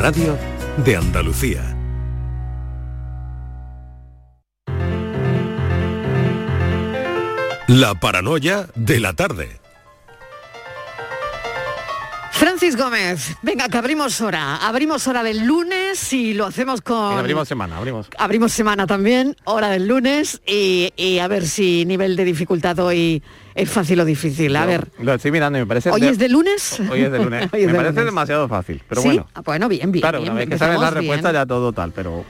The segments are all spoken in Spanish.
Radio de Andalucía. La paranoia de la tarde. Francis Gómez, venga, que abrimos hora. Abrimos hora del lunes y lo hacemos con... abrimos semana, abrimos. Abrimos semana también, hora del lunes y, y a ver si nivel de dificultad hoy es fácil o difícil. A Yo ver. Lo estoy mirando y me parece... ¿Hoy es de lunes? Hoy es de lunes. Es me de parece lunes. demasiado fácil, pero ¿Sí? bueno. Ah, bueno, bien, bien. Claro, bien, una vez que sabes la respuesta bien. ya todo tal, pero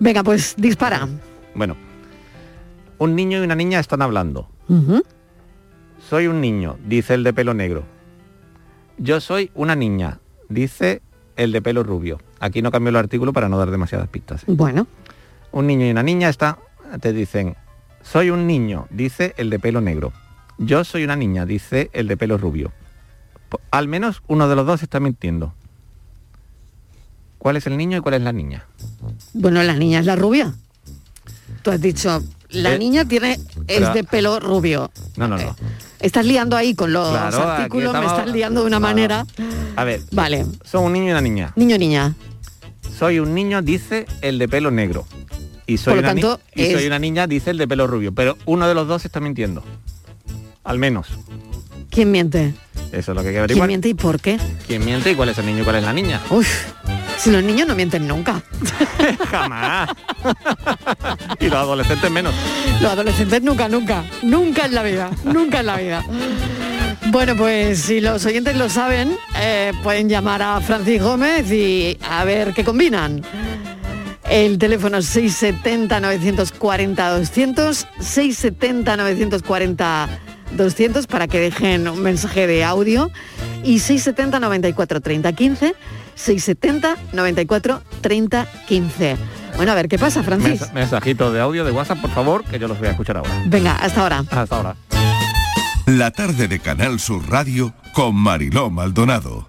Venga, pues dispara. bueno. Un niño y una niña están hablando. Soy un niño, dice el de pelo negro. Yo soy una niña, dice el de pelo rubio. Aquí no cambio el artículo para no dar demasiadas pistas. Bueno, Un niño y una niña está, te dicen, soy un niño, dice el de pelo negro. Yo soy una niña, dice el de pelo rubio. Al menos uno de los dos está mintiendo. ¿Cuál es el niño y cuál es la niña? bueno, la niña es la rubia. Tú has dicho, la Eh, niña tiene es de pelo rubio. No, no, no. Estás liando ahí con los Claro, artículos, me estás liando de una Claro. manera. A ver, Vale, son un niño y una niña. niño niña. Soy un niño, dice el de pelo negro. Y soy, Por lo una, ni- tanto, y es- soy una niña, dice el de pelo rubio. Pero uno de los dos está mintiendo. Al menos. ¿Quién miente? Eso es lo que hay que ¿Quién averiguar. miente y por qué? ¿Quién miente y cuál es el niño y cuál es la niña? Uf, si los niños no mienten nunca. Jamás. y los adolescentes menos. Los adolescentes nunca, nunca, nunca en la vida, nunca en la vida. Bueno, pues si los oyentes lo saben, eh, pueden llamar a Francis Gómez y a ver qué combinan. El teléfono es 670-940-200, 670-940-200 para que dejen un mensaje de audio y 670-94-30-15, 670-94-30-15. Bueno, a ver qué pasa, Francis. Mens- mensajito de audio de WhatsApp, por favor, que yo los voy a escuchar ahora. Venga, hasta ahora. Hasta ahora. La tarde de Canal Sur Radio con Mariló Maldonado.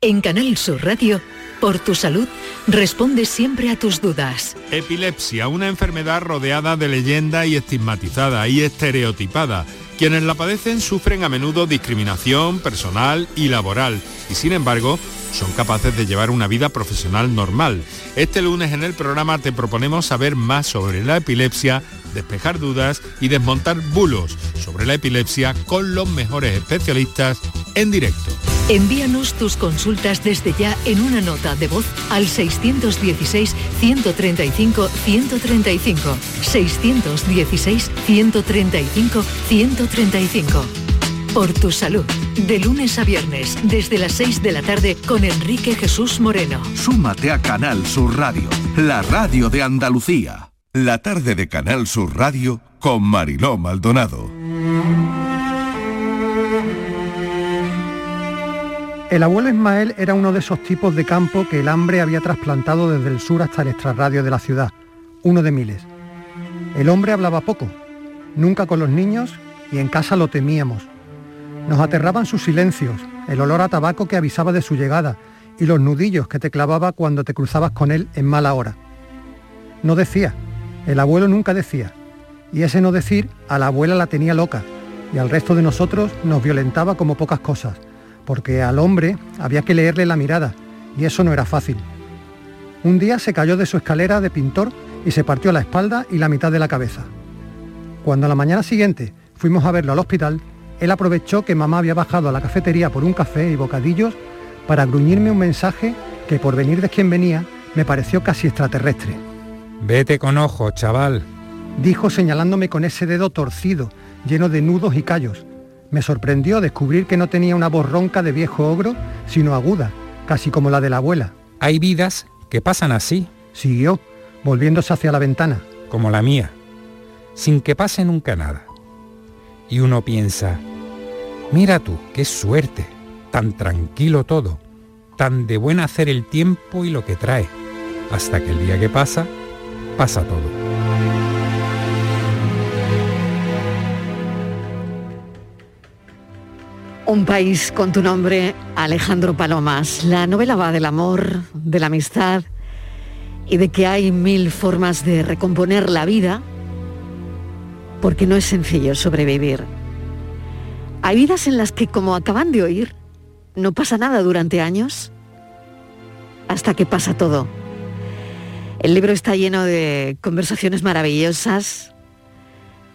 En Canal Sur Radio, por tu salud, responde siempre a tus dudas. Epilepsia, una enfermedad rodeada de leyenda y estigmatizada y estereotipada. Quienes la padecen sufren a menudo discriminación personal y laboral y sin embargo son capaces de llevar una vida profesional normal. Este lunes en el programa te proponemos saber más sobre la epilepsia, despejar dudas y desmontar bulos sobre la epilepsia con los mejores especialistas en directo. Envíanos tus consultas desde ya en una nota de voz al 616-135-135. 616-135-135. Por tu salud. De lunes a viernes, desde las 6 de la tarde, con Enrique Jesús Moreno. Súmate a Canal Sur Radio, la radio de Andalucía. La tarde de Canal Sur Radio con Mariló Maldonado. El abuelo Ismael era uno de esos tipos de campo que el hambre había trasplantado desde el sur hasta el extrarradio de la ciudad, uno de miles. El hombre hablaba poco, nunca con los niños y en casa lo temíamos. Nos aterraban sus silencios, el olor a tabaco que avisaba de su llegada y los nudillos que te clavaba cuando te cruzabas con él en mala hora. No decía, el abuelo nunca decía, y ese no decir a la abuela la tenía loca y al resto de nosotros nos violentaba como pocas cosas porque al hombre había que leerle la mirada, y eso no era fácil. Un día se cayó de su escalera de pintor y se partió la espalda y la mitad de la cabeza. Cuando a la mañana siguiente fuimos a verlo al hospital, él aprovechó que mamá había bajado a la cafetería por un café y bocadillos para gruñirme un mensaje que por venir de quien venía me pareció casi extraterrestre. Vete con ojo, chaval. Dijo señalándome con ese dedo torcido, lleno de nudos y callos, me sorprendió descubrir que no tenía una voz ronca de viejo ogro, sino aguda, casi como la de la abuela. Hay vidas que pasan así, Siguió, volviéndose hacia la ventana. como la mía, sin que pase nunca nada. Y uno piensa, mira tú, qué suerte, tan tranquilo todo, tan de buen hacer el tiempo y lo que trae. hasta que el día que pasa, pasa todo. Un país con tu nombre, Alejandro Palomas. La novela va del amor, de la amistad y de que hay mil formas de recomponer la vida porque no es sencillo sobrevivir. Hay vidas en las que, como acaban de oír, no pasa nada durante años hasta que pasa todo. El libro está lleno de conversaciones maravillosas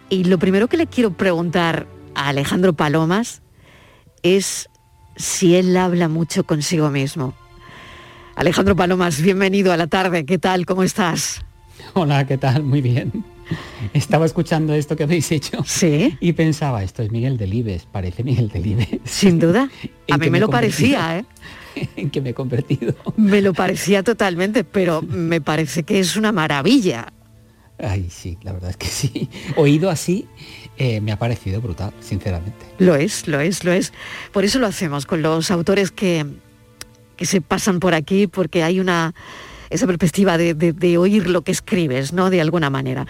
y lo primero que le quiero preguntar a Alejandro Palomas es si él habla mucho consigo mismo. Alejandro Palomas, bienvenido a la tarde. ¿Qué tal? ¿Cómo estás? Hola, ¿qué tal? Muy bien. Estaba escuchando esto que habéis hecho. Sí. Y pensaba, esto es Miguel Delibes, parece Miguel Delibes. Sin duda. A mí me, lo parecía, ¿eh? En que me he convertido. Me lo parecía totalmente, pero me parece que es una maravilla. Ay, sí, la verdad es que sí. Oído así, eh, me ha parecido brutal, sinceramente. Lo es, lo es, lo es. Por eso lo hacemos con los autores que, que se pasan por aquí, porque hay una esa perspectiva de, oír lo que escribes, ¿no? De alguna manera.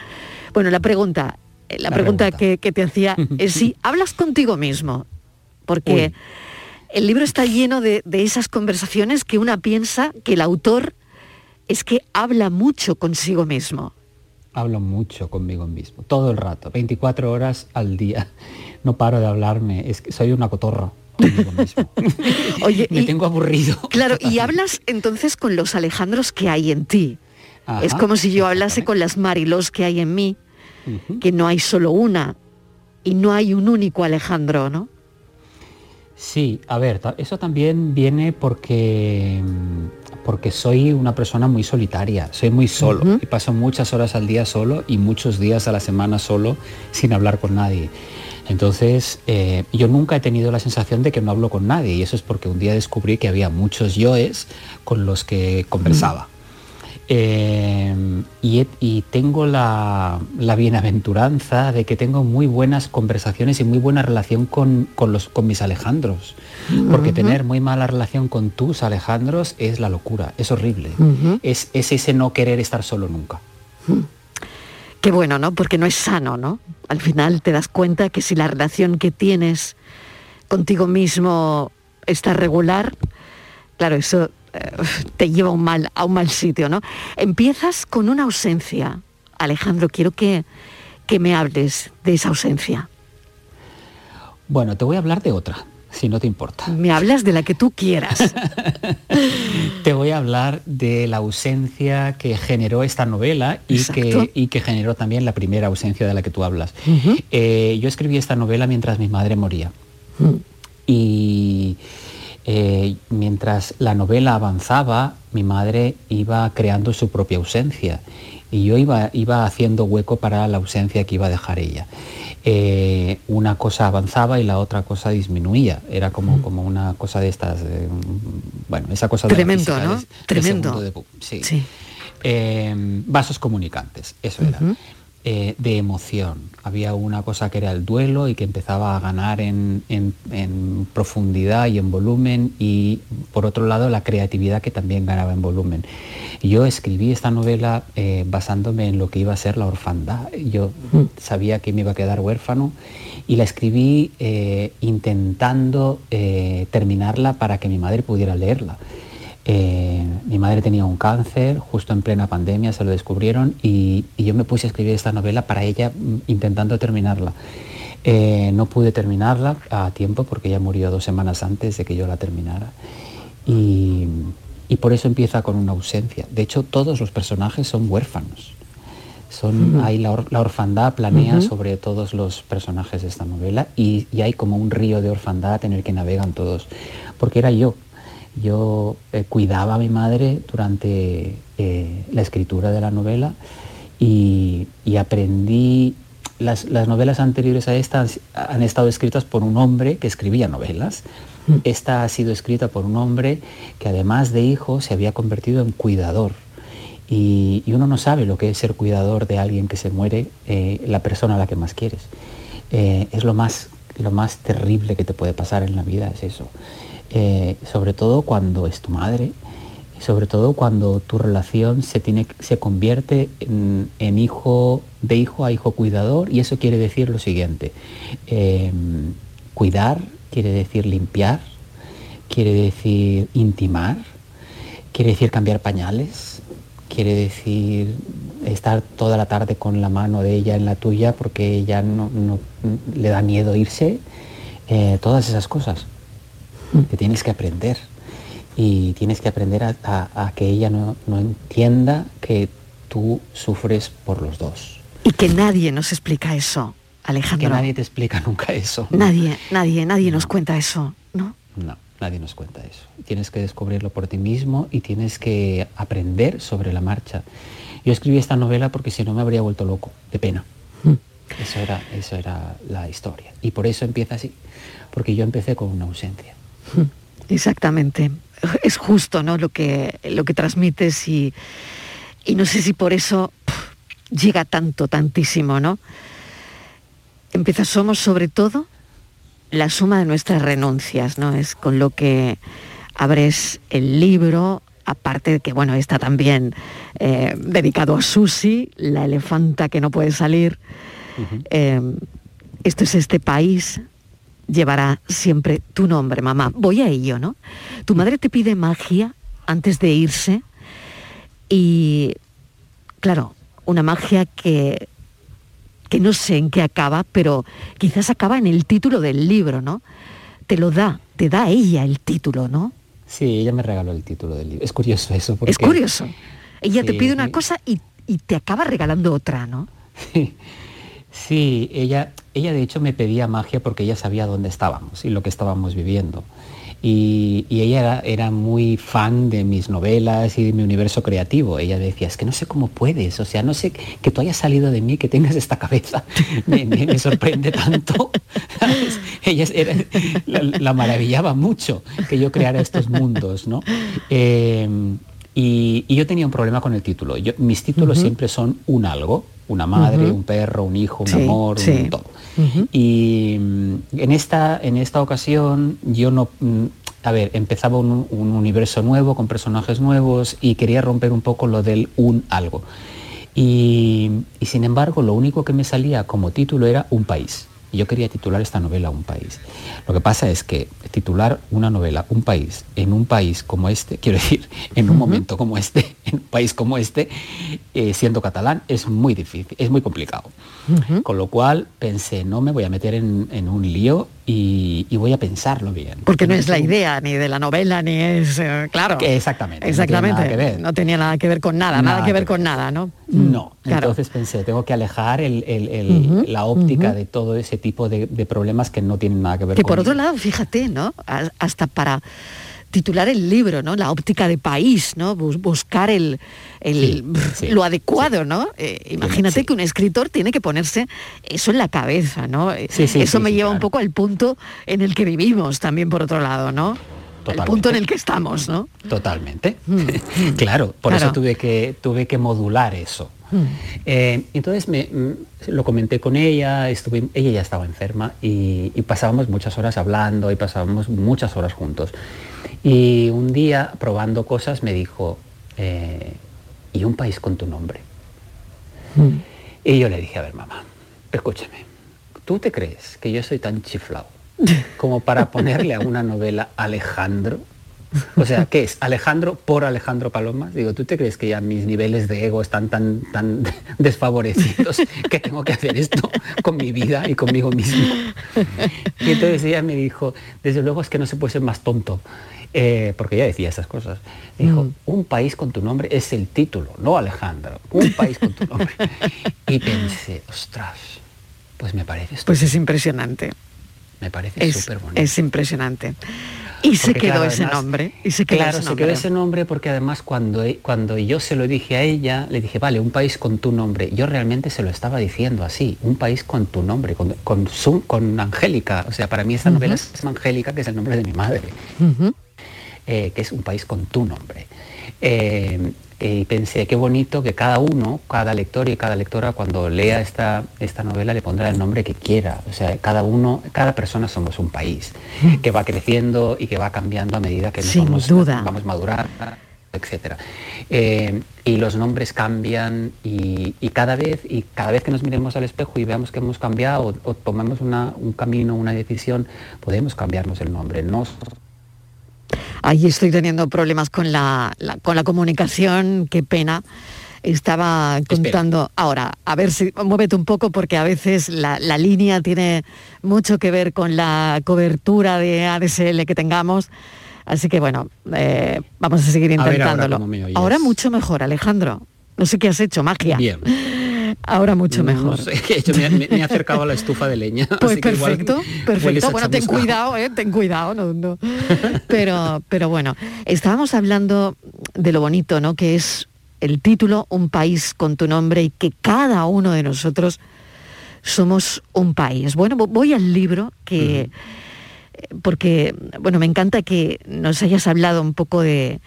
Bueno, la pregunta, eh, la, pregunta, Que, te hacía es si hablas contigo mismo, porque el libro está lleno de, de esas conversaciones que una piensa que el autor es que habla mucho consigo mismo hablo mucho conmigo mismo, todo el rato, 24 horas al día. No paro de hablarme, es que soy una cotorra. Oye, me tengo aburrido. Claro, y hablas entonces con los Alejandros que hay en ti. es como si yo hablase con las Marilos que hay en mí, que no hay solo una y no hay un único Alejandro, ¿no? Sí, a ver, eso también viene porque porque soy una persona muy solitaria, soy muy solo y paso muchas horas al día solo y muchos días a la semana solo sin hablar con nadie. Entonces, eh, yo nunca he tenido la sensación de que no hablo con nadie y eso es porque un día descubrí que había muchos yoes con los que conversaba. Eh, y, tengo la, bienaventuranza de que tengo muy buenas conversaciones y muy buena relación con, los, con mis Alejandros. Porque tener muy mala relación con tus Alejandros es la locura, es horrible. es, ese no querer estar solo nunca. Qué bueno, ¿no? Porque no es sano, ¿no? Al final te das cuenta que si la relación que tienes contigo mismo está regular, claro, eso eh, te lleva a un, mal, a un mal sitio, ¿no? Empiezas con una ausencia. Alejandro, quiero que, que me hables de esa ausencia. Bueno, te voy a hablar de otra, si no te importa. Me hablas de la que tú quieras. te voy a hablar de la ausencia que generó esta novela y que, y que, generó también la primera ausencia de la que tú hablas. Eh, yo escribí esta novela mientras mi madre moría. Y eh, mientras la novela avanzaba, mi madre iba creando su propia ausencia y yo iba, iba haciendo hueco para la ausencia que iba a dejar ella. Eh, una cosa avanzaba y la otra cosa disminuía. Era como, mm. como una cosa de estas, bueno, esa cosa Tremendo, ¿no? Tremendo. sí. Eh, vasos comunicantes, eso era. Eh, de emoción. Había una cosa que era el duelo y que empezaba a ganar en, profundidad y en volumen y por otro lado la creatividad que también ganaba en volumen. Yo escribí esta novela eh, basándome en lo que iba a ser la orfandad. Yo mm. sabía que me iba a quedar huérfano y la escribí eh, intentando terminarla para que mi madre pudiera leerla. Eh, mi madre tenía un cáncer, justo en plena pandemia se lo descubrieron y, yo me puse a escribir esta novela para ella mm, intentando terminarla. Eh, no pude terminarla a tiempo porque ella murió dos semanas antes de que yo la terminara. Y, por eso empieza con una ausencia. De hecho, todos los personajes son huérfanos. Son, hay la, orfandad planea sobre todos los personajes de esta novela y, y hay como un río de orfandad en el que navegan todos. Porque era yo, yo eh, cuidaba a mi madre durante eh, la escritura de la novela y, aprendí, las, novelas anteriores a esta han, estado escritas por un hombre que escribía novelas. Mm. Esta ha sido escrita por un hombre que además de hijo se había convertido en cuidador. Y, uno no sabe lo que es ser cuidador de alguien que se muere, eh, la persona a la que más quieres. es lo más, lo más terrible que te puede pasar en la vida, es eso. Eh, sobre todo cuando es tu madre sobre todo cuando tu relación se, tiene, se convierte en, hijo, de hijo a hijo cuidador, y eso quiere decir lo siguiente, em, cuidar quiere decir limpiar, quiere decir intimar, quiere decir cambiar pañales, quiere decir estar toda la tarde con la mano de ella en la tuya porque ella no, le da miedo irse, eh, todas esas cosas que tienes que aprender y tienes que aprender a, que ella no, entienda que tú sufres por los dos. Y que nadie nos explica eso, Alejandro. Que nadie te explica nunca eso. Nadie, nadie, nadie nos cuenta eso, ¿no? No, nadie nos cuenta eso. Tienes que descubrirlo por ti mismo y tienes que aprender sobre la marcha. Yo escribí esta novela porque si no me habría vuelto loco, de pena. Mm. Eso era, eso era la historia. Y por eso empieza así, porque yo empecé con una ausencia. Exactamente es justo ¿no? lo, que, lo que transmites y, no sé si por eso llega tanto, tantísimo, ¿no? Empieza, somos sobre todo la suma de nuestras renuncias, ¿no? Es con lo que abres el libro, aparte de que, bueno, está también eh, dedicado a Susi, la elefanta que no puede salir. Eh, esto es este país llevará siempre tu nombre, mamá. Voy a ello, ¿no? Tu madre te pide magia antes de irse y, claro, una magia que, que no sé en qué acaba, pero quizás acaba en el título del libro, ¿no? Te lo da, te da ella el título, ¿no? Sí, ella me regaló el título del libro. Es curioso eso. Porque... Es curioso. Ella te pide una cosa y, y, te acaba regalando otra, ¿no? Sí. Sí, ella, ella de hecho me pedía magia porque ella sabía dónde estábamos y lo que estábamos viviendo. Y, ella era, muy fan de mis novelas y de mi universo creativo. Ella decía, es que no sé cómo puedes, o sea, no sé que tú hayas salido de mí, que tengas esta cabeza, me, sorprende tanto. Ella la, maravillaba mucho que yo creara estos mundos, ¿no? Eh, y, yo tenía un problema con el título. mis títulos siempre son un algo, una madre, un perro, un hijo, un amor, un todo. Y mm, en esta, en esta ocasión yo no... Mm, a ver, empezaba un, universo nuevo con personajes nuevos y quería romper un poco lo del un algo. y sin embargo, lo único que me salía como título era un país yo quería titular esta novela Un país. Lo que pasa es que titular una novela Un país en un país como este, quiero decir, en un momento como este, en un país como este, eh, siendo catalán, es muy difícil, es muy complicado. Con lo cual pensé, no me voy a meter en, un lío y, voy a pensarlo bien. Porque no es la idea ni de la novela, ni es, eh, claro. exactamente. Exactamente. No, tenía nada que ver con nada, nada, que ver con nada, ¿no? No. Entonces pensé, tengo que alejar la óptica de todo ese tipo de, problemas que no tienen nada que ver que por otro lado, fíjate, ¿no? Hasta para titular el libro, ¿no? La óptica de país, ¿no? buscar el, lo adecuado, ¿no? Eh, imagínate que un escritor tiene que ponerse eso en la cabeza, ¿no? eso me lleva un poco al punto en el que vivimos también por otro lado, ¿no? El punto en el que estamos, ¿no? Totalmente. Mm. claro, por eso tuve que, tuve que modular eso. Mm. Eh, entonces me, mm, lo comenté con ella, estuve, ella ya estaba enferma y, y, pasábamos muchas horas hablando y pasábamos muchas horas juntos. Y un día, probando cosas, me dijo, eh, ¿y un país con tu nombre? Mm. Y yo le dije, a ver, mamá, escúchame, ¿tú te crees que yo soy tan chiflado como para ponerle a una novela Alejandro? O sea, ¿qué es? ¿Alejandro por Alejandro Paloma? Digo, ¿tú te crees que ya mis niveles de ego están tan, tan desfavorecidos que tengo que hacer esto con mi vida y conmigo mismo? Y entonces ella me dijo, desde luego es que no se puede ser más tonto. Eh, porque ella decía esas cosas. Dijo, mm. un país con tu nombre es el título, no Alejandro, un país con tu nombre. y pensé, ostras, pues me parece... Pues es impresionante. Me parece súper bonito. Es impresionante. Y se quedó ese nombre. Y se quedó claro, ese nombre. se quedó ese nombre porque además cuando, e, cuando yo se lo dije a ella, le dije, vale, un país con tu nombre. Yo realmente se lo estaba diciendo así, un país con tu nombre, con, con, con Angélica. O sea, para mí esta novela es Angélica, que es el nombre de mi madre. Eh, que es un país con tu nombre. Eh, y pensé, qué bonito que cada uno, cada lector y cada lectora cuando lea esta, esta novela le pondrá el nombre que quiera. O sea, cada uno, cada persona somos un país que va creciendo y que va cambiando a medida que nos Sin vamos, duda. vamos a madurar. etcétera. Eh, y los nombres cambian y, cada vez y cada vez que nos miremos al espejo y veamos que hemos cambiado o, tomemos un camino, una decisión, podemos cambiarnos el nombre. No Ahí estoy teniendo problemas con la, con la comunicación, qué pena. Estaba contando, ahora, a ver si muévete un poco porque a veces la, línea tiene mucho que ver con la cobertura de ADSL que tengamos. Así que bueno, eh, vamos a seguir intentándolo. ahora, mucho mejor, Alejandro. No sé qué has hecho, magia. Bien. Ahora mucho mejor. me, he acercado a la estufa de leña. Pues perfecto, perfecto. Bueno, ten cuidado, eh, ten cuidado. No, Pero, pero bueno, estábamos hablando de lo bonito, ¿no? Que es el título, Un país con tu nombre, y que cada uno de nosotros somos un país. Bueno, voy al libro que... Porque, bueno, me encanta que nos hayas hablado un poco de,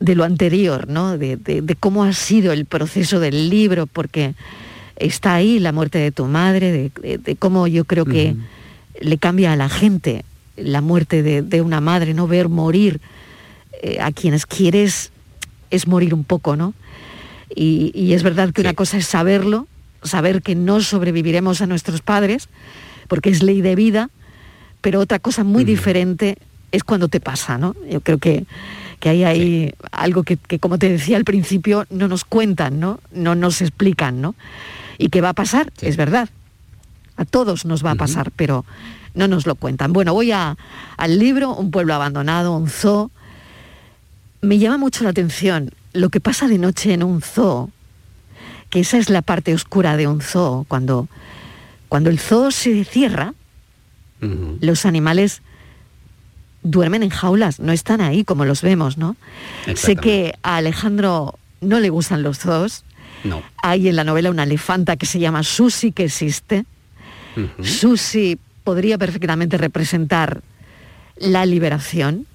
de lo anterior, ¿no? De, cómo ha sido el proceso del libro, porque está ahí la muerte de tu madre, de, cómo yo creo que le cambia a la gente la muerte de, una madre, no ver morir eh, a quienes quieres es morir un poco, ¿no? Y, es verdad que una cosa es saberlo, saber que no sobreviviremos a nuestros padres, porque es ley de vida, pero otra cosa muy diferente es cuando te pasa, ¿no? Yo creo que que hay ahí algo que, como te decía al principio, no nos cuentan, ¿no? No nos explican, ¿no? Y que va a pasar, es verdad. A todos nos va a pasar, pero no nos lo cuentan. Bueno, voy a, al libro, Un pueblo abandonado, un zoo. Me llama mucho la atención lo que pasa de noche en un zoo, que esa es la parte oscura de un zoo, cuando, cuando el zoo se cierra, los animales duermen en jaulas, no están ahí como los vemos, ¿no? Sé que a Alejandro no le gustan los zoos. No. Hay en la novela una elefanta que se llama Susi que existe. Susi podría perfectamente representar la liberación.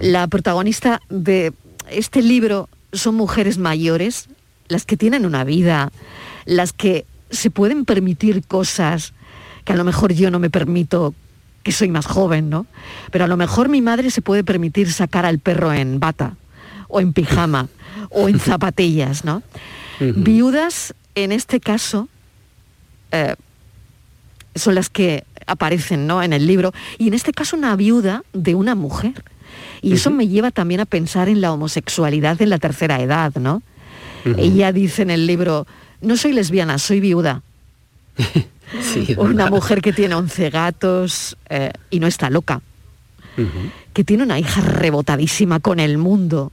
La protagonista de este libro son mujeres mayores, las que tienen una vida, las que se pueden permitir cosas que a lo mejor yo no me permito que soy más joven, ¿no? Pero a lo mejor mi madre se puede permitir sacar al perro en bata, o en pijama, o en zapatillas, ¿no? Viudas, en este caso, eh, son las que aparecen ¿no? en el libro, y en este caso una viuda de una mujer. Y eso me lleva también a pensar en la homosexualidad en la tercera edad, ¿no? Ella dice en el libro, no soy lesbiana, soy viuda. una mujer que tiene 11 gatos eh, y no está loca, que tiene una hija rebotadísima con el mundo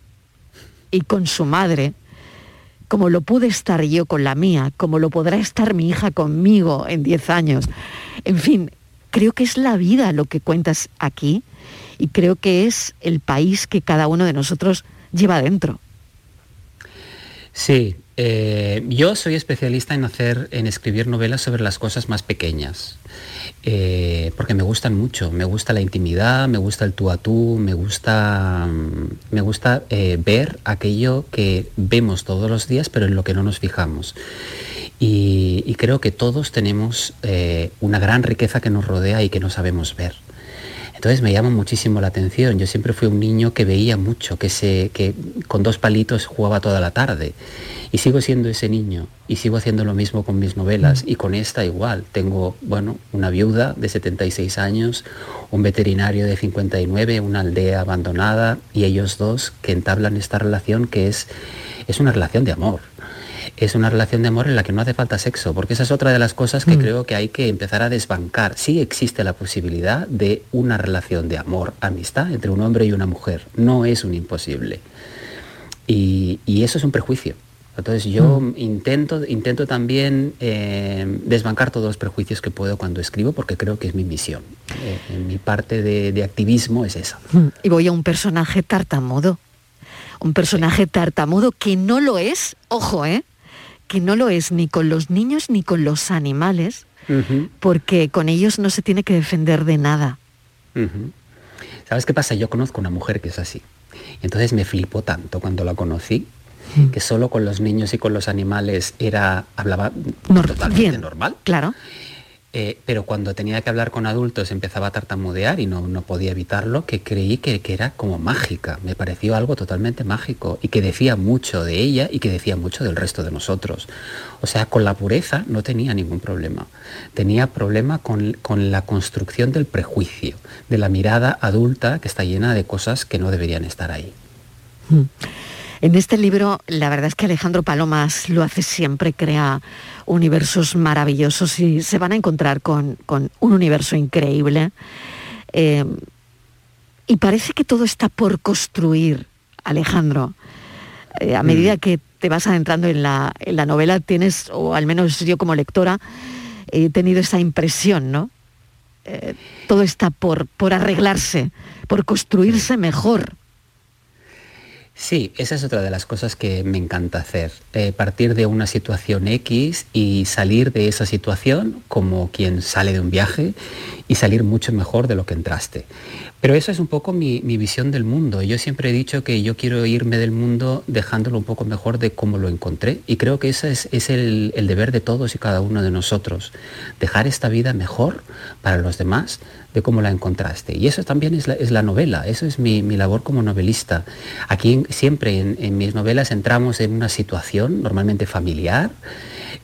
y con su madre, como lo pude estar yo con la mía, como lo podrá estar mi hija conmigo en 10 años. En fin, creo que es la vida lo que cuentas aquí y creo que es el país que cada uno de nosotros lleva dentro. Sí, eh, yo soy especialista en hacer, en escribir novelas sobre las cosas más pequeñas, eh, porque me gustan mucho. Me gusta la intimidad, me gusta el tú a tú, me gusta, mm, me gusta eh, ver aquello que vemos todos los días, pero en lo que no nos fijamos. y creo que todos tenemos una gran riqueza que nos rodea y que no sabemos ver. Entonces me llama muchísimo la atención. Yo siempre fui un niño que veía mucho, que, se, que con dos palitos jugaba toda la tarde. Y sigo siendo ese niño y sigo haciendo lo mismo con mis novelas y con esta igual. Tengo, bueno, una viuda de 76 años, un veterinario de 59, una aldea abandonada y ellos dos que entablan esta relación que es, es una relación de amor es una relación de amor en la que no hace falta sexo, porque esa es otra de las cosas que mm. creo que hay que empezar a desbancar. Sí existe la posibilidad de una relación de amor, amistad entre un hombre y una mujer, no es un imposible. Y, eso es un prejuicio. Entonces yo mm. intento, intento también eh, desbancar todos los prejuicios que puedo cuando escribo porque creo que es mi misión. Eh, en mi parte de, activismo es esa. Mm. Y voy a un personaje tartamudo. Un personaje tartamudo que no lo es, ojo, ¿eh? Que no lo es ni con los niños ni con los animales, porque con ellos no se tiene que defender de nada. ¿Sabes qué pasa? Yo conozco una mujer que es así. entonces me flipó tanto cuando la conocí, que solo con los niños y con los animales era hablaba totalmente normal. Claro. Eh, pero cuando tenía que hablar con adultos empezaba a tartamudear y no, no podía evitarlo, que creí que, que, era como mágica, me pareció algo totalmente mágico y que decía mucho de ella y que decía mucho del resto de nosotros. O sea, con la pureza no tenía ningún problema, tenía problema con, con la construcción del prejuicio, de la mirada adulta que está llena de cosas que no deberían estar ahí. Mm. En este libro, la verdad es que Alejandro Palomas lo hace siempre, crea universos maravillosos y se van a encontrar con, con un universo increíble. Eh, y parece que todo está por construir, Alejandro. Eh, a medida mm. que te vas adentrando en la, en la, novela, tienes, o al menos yo como lectora, he tenido esa impresión, ¿no? Eh, todo está por, por arreglarse, por construirse mejor. Sí, esa es otra de las cosas que me encanta hacer. Eh, partir de una situación X y salir de esa situación como quien sale de un viaje y salir mucho mejor de lo que entraste. Pero eso es un poco mi, visión del mundo. Yo siempre he dicho que yo quiero irme del mundo dejándolo un poco mejor de cómo lo encontré. Y creo que ese es, el, el deber de todos y cada uno de nosotros. Dejar esta vida mejor para los demás de cómo la encontraste. Y eso también es la, novela, eso es mi, labor como novelista. Aquí siempre en, mis novelas entramos en una situación normalmente familiar,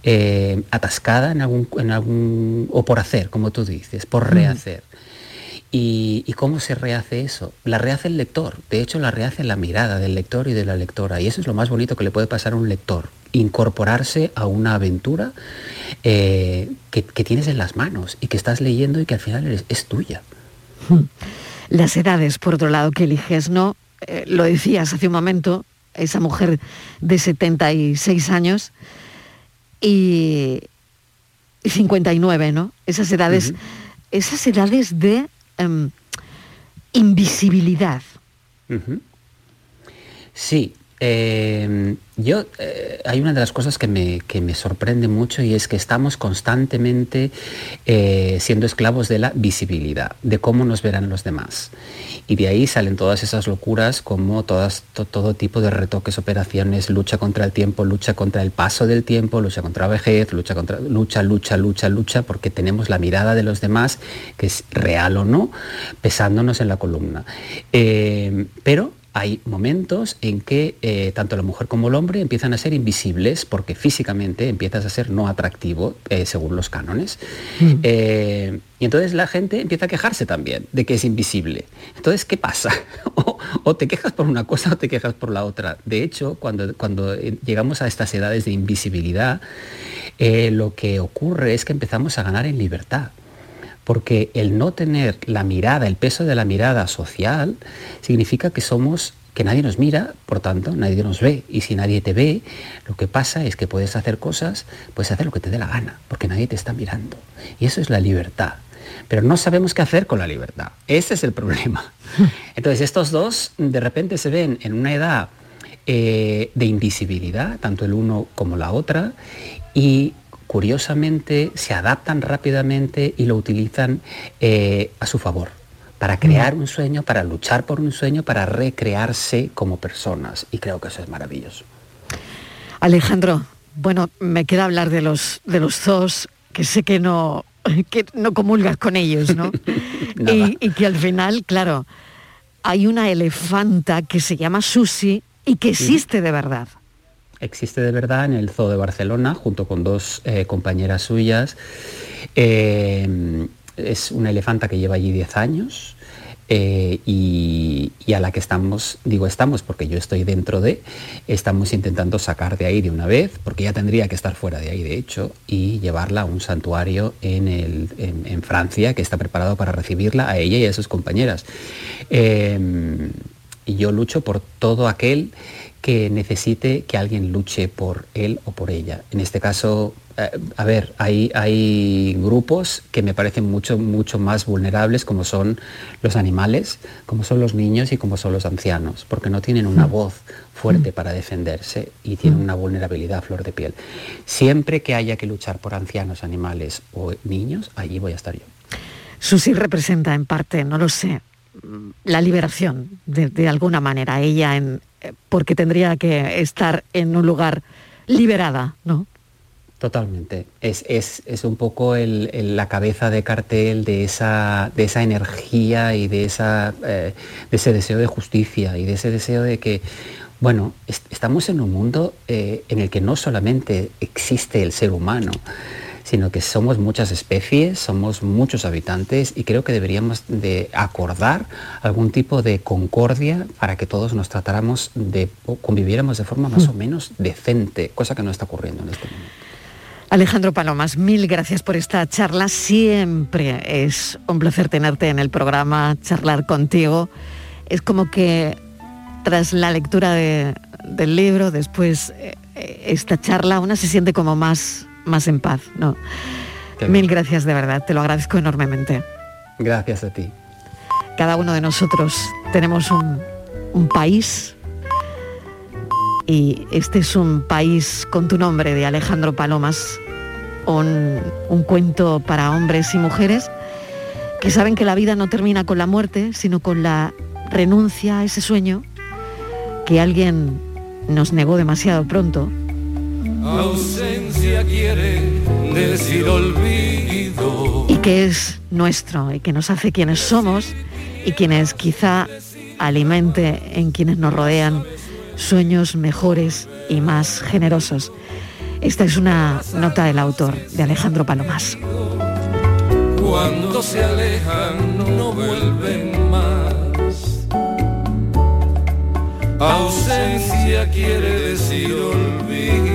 eh, atascada en algún, en algún, o por hacer, como tú dices, por rehacer. ¿Y, cómo se rehace eso? La rehace el lector, de hecho la rehace la mirada del lector y de la lectora, y eso es lo más bonito que le puede pasar a un lector, incorporarse a una aventura eh, que, tienes en las manos y que estás leyendo y que al final es, tuya. Las edades, por otro lado, que eliges, ¿no? Eh, lo decías hace un momento, esa mujer de 76 años y, 59, ¿no? Esas edades, esas edades de Em, invisibilidad. Sí, em, yo, eh, hay una de las cosas que me, sorprende mucho y es que estamos constantemente eh, siendo esclavos de la visibilidad, de cómo nos verán los demás. Y de ahí salen todas esas locuras como todas, todo tipo de retoques, operaciones, lucha contra el tiempo, lucha contra el paso del tiempo, lucha contra la vejez, lucha contra lucha, lucha, lucha, lucha, porque tenemos la mirada de los demás, que es real o no, pesándonos en la columna. Eh, pero hay momentos en que eh, tanto la mujer como el hombre empiezan a ser invisibles porque físicamente empiezas a ser no atractivo eh, según los cánones. Mm. Eh, y entonces la gente empieza a quejarse también de que es invisible. Entonces, ¿qué pasa? o, te quejas por una cosa o te quejas por la otra. De hecho, cuando, cuando llegamos a estas edades de invisibilidad, lo que ocurre es que empezamos a ganar en libertad porque el no tener la mirada, el peso de la mirada social, significa que somos que nadie nos mira, por tanto, nadie nos ve. Y si nadie te ve, lo que pasa es que puedes hacer cosas, puedes hacer lo que te dé la gana, porque nadie te está mirando. Y eso es la libertad. Pero no sabemos qué hacer con la libertad. Ese es el problema. Entonces, estos dos de repente se ven en una edad eh, de invisibilidad, tanto el uno como la otra, y curiosamente se adaptan rápidamente y lo utilizan eh, a su favor para crear un sueño, para luchar por un sueño, para recrearse como personas. Y creo que eso es maravilloso. Alejandro, bueno, me queda hablar de los, de los zoos, que sé que no, que no comulgas con ellos, ¿no? y, y, que al final, claro, hay una elefanta que se llama Susi y que existe de verdad existe de verdad en el Zoo de Barcelona, junto con dos eh, compañeras suyas. Eh, es una elefanta que lleva allí 10 años eh, y, a la que estamos, digo estamos porque yo estoy dentro de, estamos intentando sacar de ahí de una vez, porque ya tendría que estar fuera de ahí de hecho, y llevarla a un santuario en, el, en, Francia que está preparado para recibirla a ella y a sus compañeras. y yo lucho por todo aquel que necesite que alguien luche por él o por ella. En este caso, eh, a ver, hay, hay grupos que me parecen mucho, mucho más vulnerables, como son los animales, como son los niños y como son los ancianos, porque no tienen una voz fuerte para defenderse y tienen una vulnerabilidad a flor de piel. Siempre que haya que luchar por ancianos, animales o niños, allí voy a estar yo. Susi representa en parte, no lo sé, la liberación de, de alguna manera, ella en, porque tendría que estar en un lugar liberada, ¿no? Totalmente. Es, es, es un poco el, la cabeza de cartel de esa, de esa energía y de, esa, eh, de ese deseo de justicia y de ese deseo de que, bueno, est- estamos en un mundo eh, en el que no solamente existe el ser humano, sino que somos muchas especies, somos muchos habitantes y creo que deberíamos de acordar algún tipo de concordia para que todos nos tratáramos de, conviviéramos de forma más o menos decente, cosa que no está ocurriendo en este momento. Alejandro Palomas, mil gracias por esta charla. Siempre es un placer tenerte en el programa, charlar contigo. Es como que tras la lectura de- del libro, después eh, eh, esta charla, una se siente como más, más en paz. ¿no? Mil gracias de verdad, te lo agradezco enormemente. Gracias a ti. Cada uno de nosotros tenemos un, un país y este es un país con tu nombre de Alejandro Palomas, un, un cuento para hombres y mujeres que saben que la vida no termina con la muerte, sino con la renuncia a ese sueño que alguien nos negó demasiado pronto Ausencia quiere decir olvido. y que es nuestro y que nos hace quienes somos y quienes quizá alimente en quienes nos rodean sueños mejores y más generosos. Esta es una nota del autor, de Alejandro Palomas. Cuando se alejan no vuelven más. Ausencia quiere decir olvido.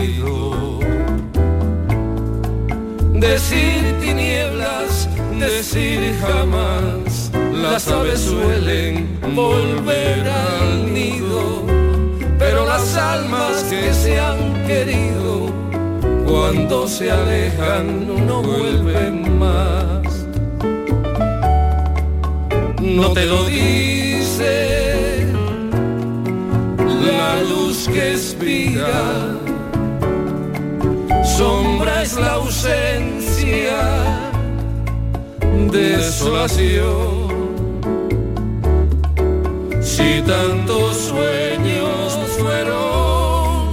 Decir tinieblas, decir jamás. Las aves suelen volver al nido, pero las almas que se han querido, cuando se alejan no vuelven más. No te lo dice la luz que espía, sombra es la ausencia, desolación. Si tantos sueños fueron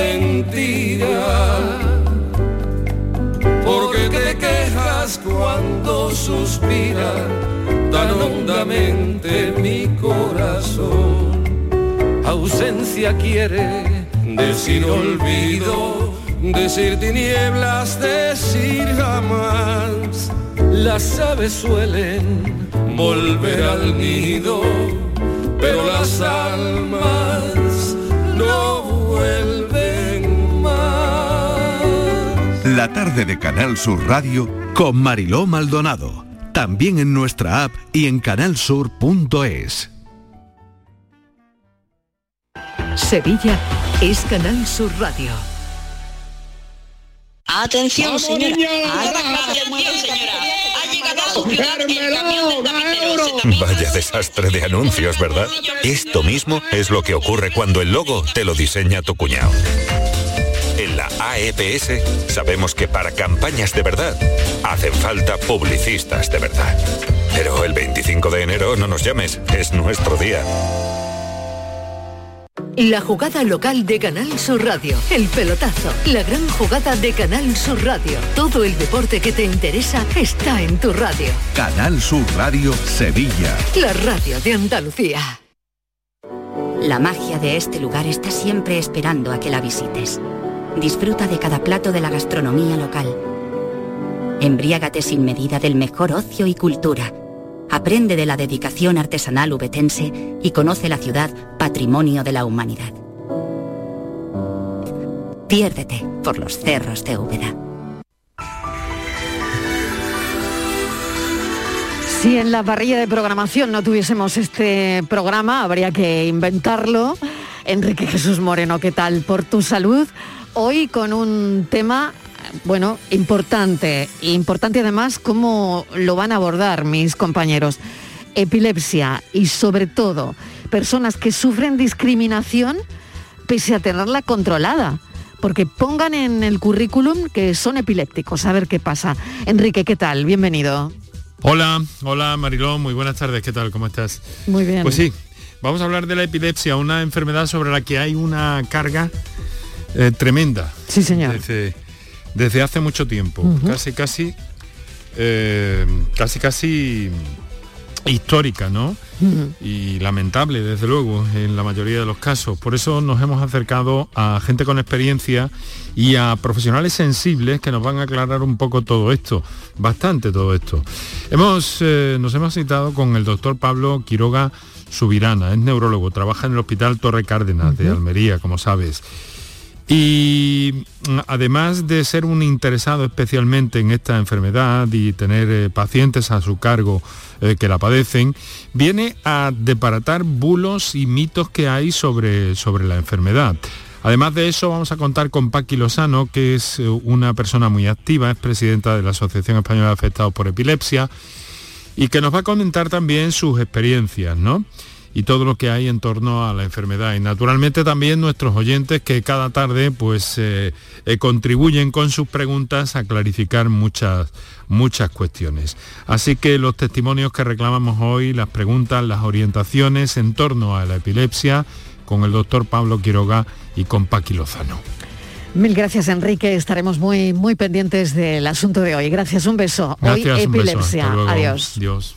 mentira, porque te quejas cuando suspira tan hondamente mi corazón. Ausencia quiere decir olvido, decir tinieblas, decir jamás. Las aves suelen volver al nido, pero las almas no vuelven más. La tarde de Canal Sur Radio con Mariló Maldonado. También en nuestra app y en canalsur.es. Sevilla es Canal Sur Radio. Atención, señora. Vaya desastre de anuncios, ¿verdad? Esto mismo es lo que ocurre cuando el logo te lo diseña tu cuñado. En la AEPS sabemos que para campañas de verdad hacen falta publicistas de verdad. Pero el 25 de enero no nos llames, es nuestro día. La jugada local de Canal Sur Radio. El pelotazo. La gran jugada de Canal Sur Radio. Todo el deporte que te interesa está en tu radio. Canal Sur Radio Sevilla. La radio de Andalucía. La magia de este lugar está siempre esperando a que la visites. Disfruta de cada plato de la gastronomía local. Embriágate sin medida del mejor ocio y cultura. Aprende de la dedicación artesanal ubetense y conoce la ciudad patrimonio de la humanidad. Piérdete por los cerros de Úbeda. Si en la parrilla de programación no tuviésemos este programa, habría que inventarlo. Enrique Jesús Moreno, ¿qué tal? Por tu salud. Hoy con un tema, bueno, importante. Importante además cómo lo van a abordar mis compañeros. Epilepsia y sobre todo personas que sufren discriminación pese a tenerla controlada. Porque pongan en el currículum que son epilépticos, a ver qué pasa. Enrique, ¿qué tal? Bienvenido. Hola, hola Mariló, muy buenas tardes, ¿qué tal? ¿Cómo estás? Muy bien. Pues sí, vamos a hablar de la epilepsia, una enfermedad sobre la que hay una carga eh, tremenda. Sí, señor. Desde, desde hace mucho tiempo, casi casi, eh, casi casi histórica, ¿no? y lamentable, desde luego, en la mayoría de los casos. Por eso nos hemos acercado a gente con experiencia y a profesionales sensibles que nos van a aclarar un poco todo esto, bastante todo esto. Hemos, eh, nos hemos citado con el doctor Pablo Quiroga Subirana, es neurólogo, trabaja en el Hospital Torre Cárdenas de Almería, como sabes. Y mm, además de ser un interesado especialmente en esta enfermedad y tener eh, pacientes a su cargo eh, que la padecen, viene a deparatar bulos y mitos que hay sobre, sobre la enfermedad. Además de eso, vamos a contar con Paqui Lozano, que es eh, una persona muy activa, es presidenta de la Asociación Española de Afectados por Epilepsia, y que nos va a comentar también sus experiencias, ¿no? Y todo lo que hay en torno a la enfermedad. Y naturalmente también nuestros oyentes que cada tarde pues eh, eh, contribuyen con sus preguntas a clarificar muchas, muchas cuestiones. Así que los testimonios que reclamamos hoy, las preguntas, las orientaciones en torno a la epilepsia, con el doctor Pablo Quiroga y con Paqui Lozano. Mil gracias, Enrique. Estaremos muy, muy pendientes del asunto de hoy. Gracias, un beso. Gracias, hoy un epilepsia. Luego. Adiós.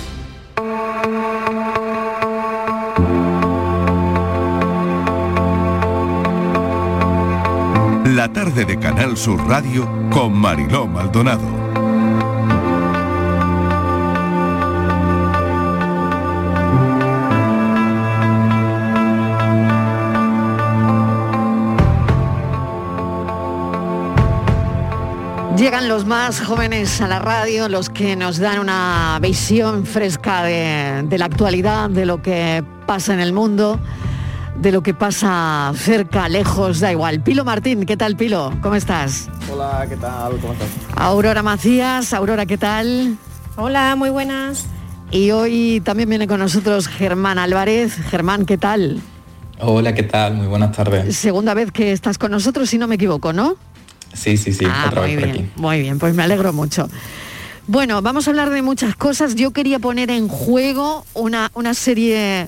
La tarde de Canal Sur Radio con Mariló Maldonado. Llegan los más jóvenes a la radio, los que nos dan una visión fresca de, de la actualidad, de lo que pasa en el mundo, de lo que pasa cerca, lejos, da igual. Pilo Martín, ¿qué tal Pilo? ¿Cómo estás? Hola, ¿qué tal? ¿Cómo estás? Aurora Macías, Aurora, ¿qué tal? Hola, muy buenas. Y hoy también viene con nosotros Germán Álvarez. Germán, ¿qué tal? Hola, ¿qué tal? Muy buenas tardes. Segunda vez que estás con nosotros, si no me equivoco, ¿no? Sí, sí, sí, Ah, otra muy vez por bien, aquí. muy bien, pues me alegro mucho. Bueno, vamos a hablar de muchas cosas. Yo quería poner en juego una, una serie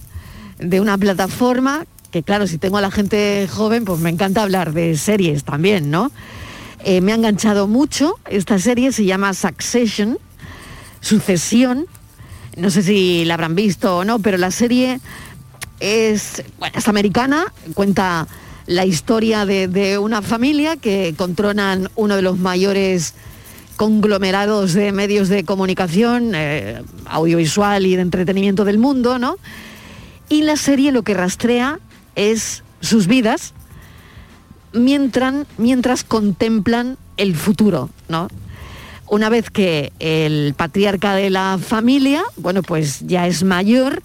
de una plataforma, que claro, si tengo a la gente joven, pues me encanta hablar de series también, ¿no? Eh, me ha enganchado mucho. Esta serie se llama Succession, Sucesión. No sé si la habrán visto o no, pero la serie es, bueno, es americana, cuenta la historia de, una familia que controlan uno de los mayores conglomerados de medios de comunicación, eh, audiovisual y de entretenimiento del mundo, ¿no? Y la serie lo que rastrea es sus vidas mientras, mientras contemplan el futuro, ¿no? Una vez que el patriarca de la familia, bueno, pues ya es mayor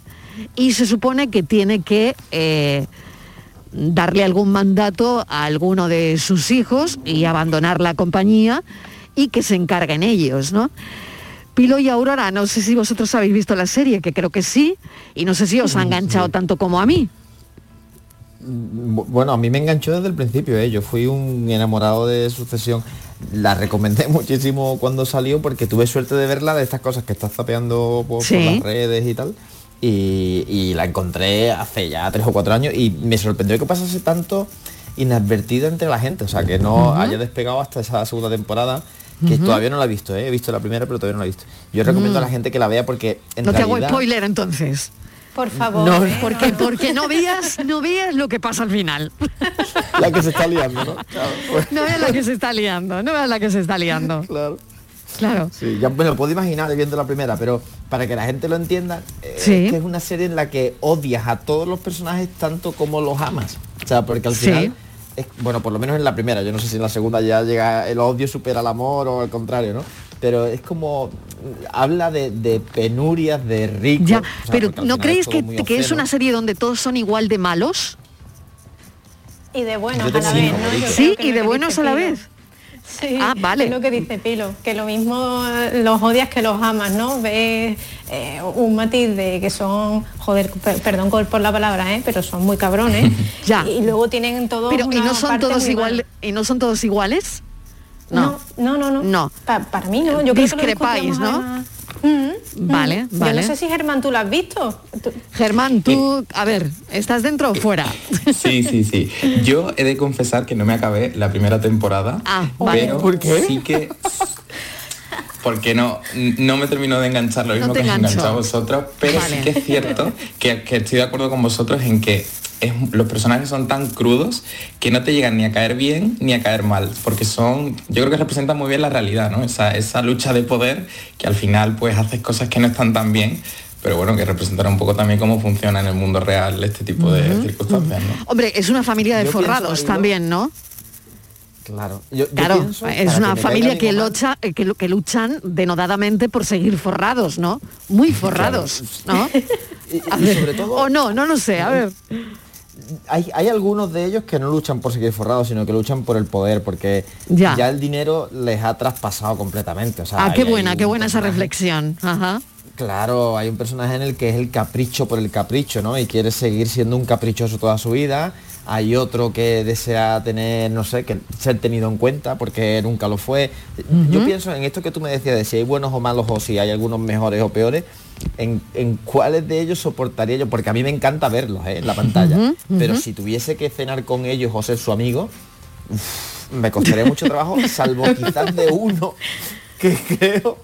y se supone que tiene que eh, darle algún mandato a alguno de sus hijos y abandonar la compañía y que se encarguen ellos, ¿no? Pilo y Aurora, no sé si vosotros habéis visto la serie, que creo que sí, y no sé si os ha enganchado tanto como a mí. Bu- Bueno, a mí me enganchó desde el principio, ¿eh? yo fui un enamorado de Sucesión. La recomendé muchísimo cuando salió porque tuve suerte de verla de estas cosas que estás zapeando por, las redes y tal. Y, y la encontré hace ya tres o cuatro años y me sorprendió que pasase tanto inadvertida entre la gente, o sea, que no haya despegado hasta esa segunda temporada, que todavía no la he visto, ¿eh? he visto la primera pero todavía no la he visto. Yo recomiendo a la gente que la vea porque en no te hago realidad... spoiler entonces. Por favor. No, ¿eh? Porque, porque no veas, no veas lo que pasa al final. La que se está liando, ¿no? Claro, pues. No veas la que se está liando, no veas la que se está liando. Claro. Claro. Sí, ya me lo puedo imaginar viendo la primera, pero para que la gente lo entienda, eh, Sí. es que es una serie en la que odias a todos los personajes tanto como los amas. O sea, porque al Sí. final, es- bueno, por lo menos en la primera, yo no sé si en la segunda ya llega el odio supera el amor o al contrario, ¿no? Pero es como habla de, de penurias, de ricos. Ya, o sea, pero ¿no creéis que, es una serie donde todos son igual de malos? Y de buenos a la vez, ¿no? Sí, y de buenos a la vez. Sí, Ah, vale. Es lo que dice Pilo, que lo mismo eh, los odias que los amas, ¿no? Ves eh, un matiz de que son, joder, per- perdón por la palabra, ¿eh? pero son muy cabrones. Ya. Y luego tienen todos Pero, ¿y no son parte todos muy iguales? ¿Y no son todos iguales? No, no, no, no. No. Pa- para mí no. Yo creo que ¿no? además. Mm, Vale, mm. vale. Yo no sé si Germán tú lo has visto. Tú- Germán, tú, a ver, ¿estás dentro o fuera? Sí, sí, sí. Yo he de confesar que no me acabé la primera temporada, Ah, vale. pero ¿Por qué? sí que porque no, no me terminó de enganchar lo mismo que os enganchó a vosotros, pero Vale. sí que es cierto que, que estoy de acuerdo con vosotros en que es- los personajes son tan crudos que no te llegan ni a caer bien ni a caer mal, porque son, yo creo que representan muy bien la realidad, ¿no? Esa, esa lucha de poder que al final pues haces cosas que no están tan bien, pero bueno, que representará un poco también cómo funciona en el mundo real este tipo de circunstancias, ¿no? Hombre, es una familia de Yo forrados también, ¿no? Claro. Yo, yo Claro, pienso, es una familia que, lucha, eh, que, que luchan denodadamente por seguir forrados, ¿no? Muy forrados, ¿no? Y, y sobre todo O no, no lo sé, a ver. Hay, hay algunos de ellos que no luchan por seguir forrados, sino que luchan por el poder, porque Ya. ya, el dinero les ha traspasado completamente. O sea, Ah, qué hay- buena, hay qué buena esa reflexión. Ajá. Claro, hay un personaje en el que es el capricho por el capricho, ¿no? Y quiere seguir siendo un caprichoso toda su vida. Hay otro que desea tener, no sé, que ser tenido en cuenta porque nunca lo fue. Yo pienso en esto que tú me decías de si hay buenos o malos o si hay algunos mejores o peores, en, en cuáles de ellos soportaría yo, porque a mí me encanta verlos ¿eh? en la pantalla. Pero si tuviese que cenar con ellos o ser su amigo, uf, me costaría mucho trabajo, salvo quizás de uno que creo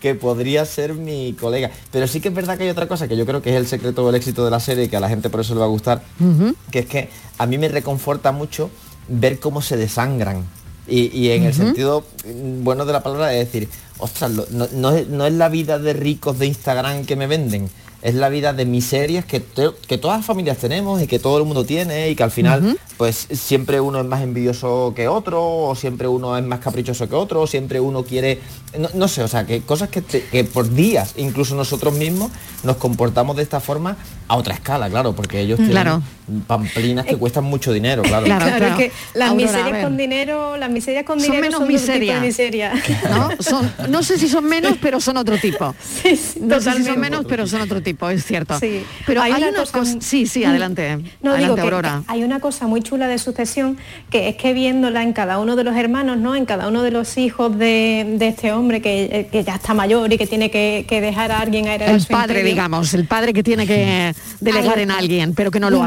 que podría ser mi colega. Pero sí que es verdad que hay otra cosa que yo creo que es el secreto del éxito de la serie y que a la gente por eso le va a gustar, que es que a mí me reconforta mucho ver cómo se desangran. Y, y en el sentido mm, bueno de la palabra es decir, ostras, no, no es, no es la vida de ricos de Instagram que me venden, es la vida de miserias que, te- que todas las familias tenemos y que todo el mundo tiene y que al final pues siempre uno es más envidioso que otro o siempre uno es más caprichoso que otro o siempre uno quiere no, no sé o sea que cosas que, te- que por días incluso nosotros mismos nos comportamos de esta forma a otra escala claro porque ellos tienen Claro. Pamplinas que cuestan mucho dinero claro Claro, Claro, claro. es que las Aurora, miserias con dinero, las miserias con Son dinero menos son tipo miseria. de miseria. ¿no? Son, no sé si son menos, pero son otro tipo. Sí, sí, no sé si totalmente. son menos, pero son otro tipo, es cierto. Sí. Pero hay, Hay una una cosa- cosa... Sí, sí, adelante. No, adelante, digo que, Aurora. que hay una cosa muy chula de sucesión, que es que viéndola en cada uno de los hermanos, ¿no? En cada uno de los hijos de, de este hombre que, eh, que ya está mayor y que tiene que, que dejar a alguien a heredar El su padre, imperio. digamos, el padre que tiene que delegar en alguien, pero que no lo Mm.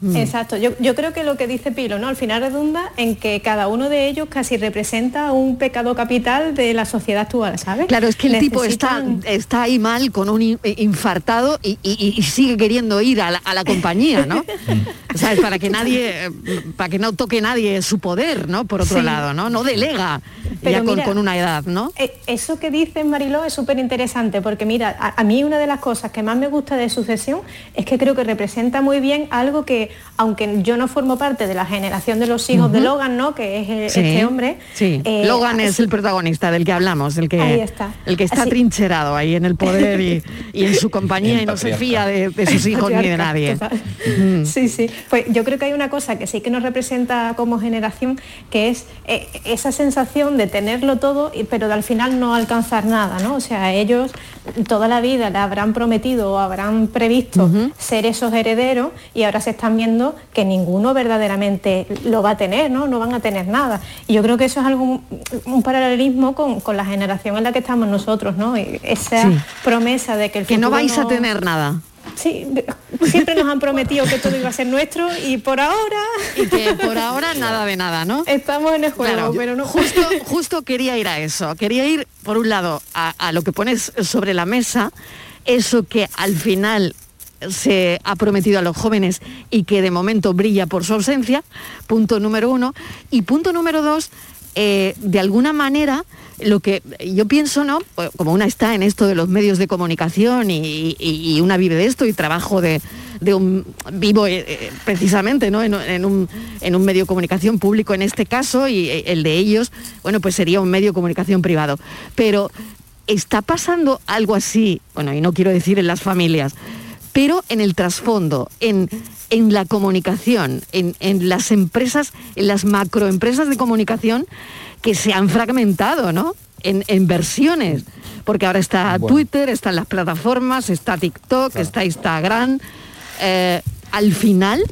Mm. Exacto, yo, yo creo que lo que dice Pilo, ¿no? Al final redunda en que cada uno de ellos casi representa un pecado capital de la sociedad actual, ¿sabes? Claro, es que el tipo está, está ahí mal con un in- infartado y, y- y sigue queriendo ir a la, a la compañía, ¿no? ¿Sabes? Para que nadie, eh, para que no toque nadie su poder, ¿no? Por otro Sí. lado, ¿no? No delega Pero ya con, mira, con una edad, ¿no? Eh, Eso que dices, Mariló, es súper interesante porque mira, a, a mí una de las cosas que más me gusta de Sucesión es que creo que representa muy bien algo que, aunque yo no formo parte de la generación de los hijos de. Logan, ¿no? Que es eh, Sí, este hombre. Sí, eh, Logan es sí, el protagonista del que hablamos, el que, Ahí está. El que está Así- trincherado ahí en el poder y, y en su compañía El y no se fía de, de sus hijos ni de nadie. Sí, sí. Pues yo creo que hay una cosa que sí que nos representa como generación, que es eh, esa sensación de tenerlo todo, y- pero de al final no alcanzar nada, ¿no? O sea, ellos toda la vida le habrán prometido o habrán previsto ser esos herederos y ahora se están viendo que ninguno verdaderamente lo va a tener, ¿no? No van a tener nada. Y yo creo que eso es algo, un paralelismo con, con la generación en la que estamos nosotros, ¿no? Y Esa Sí. promesa de que el Que no vais a tener nada. Sí, siempre nos han prometido que todo iba a ser nuestro y por ahora Y que por ahora nada de nada, ¿no? estamos en el juego, Claro, pero no. justo, justo quería ir a eso. Quería ir, por un lado, a, a lo que pones sobre la mesa, eso que al final se ha prometido a los jóvenes y que de momento brilla por su ausencia, punto número uno. Y punto número dos, eh, de alguna manera, lo que yo pienso, ¿no? Pues, Como una está en esto de los medios de comunicación y, una vive de esto y trabajo de, un vivo eh, eh, precisamente, ¿no? En, un, en un medio de comunicación público en este caso y el de ellos, bueno, pues sería un medio de comunicación privado. Pero está pasando algo así, bueno, y no quiero decir en las familias, pero en el trasfondo, en, en la comunicación, en, en las empresas, en las macroempresas de comunicación, que se han fragmentado, ¿no? En, en versiones. Porque ahora está Bueno. Twitter, están las plataformas, está TikTok, está Instagram. Eh, al final,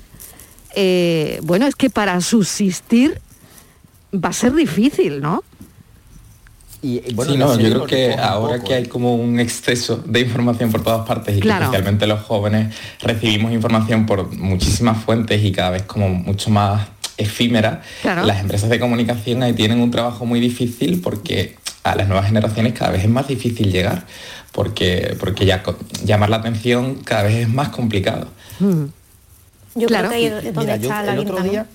eh, bueno, es que para subsistir va a ser difícil, ¿no? Y, bueno, sí, no, yo creo que ahora poco, que hay como un exceso de información por todas partes y Claro. que especialmente los jóvenes recibimos información por muchísimas fuentes y cada vez como mucho más efímera, Claro. las empresas de comunicación ahí tienen un trabajo muy difícil porque a las nuevas generaciones cada vez es más difícil llegar, porque, porque ya llamar la atención cada vez es más complicado. Yo Claro. creo que ahí es donde Mira, yo está la el otro día,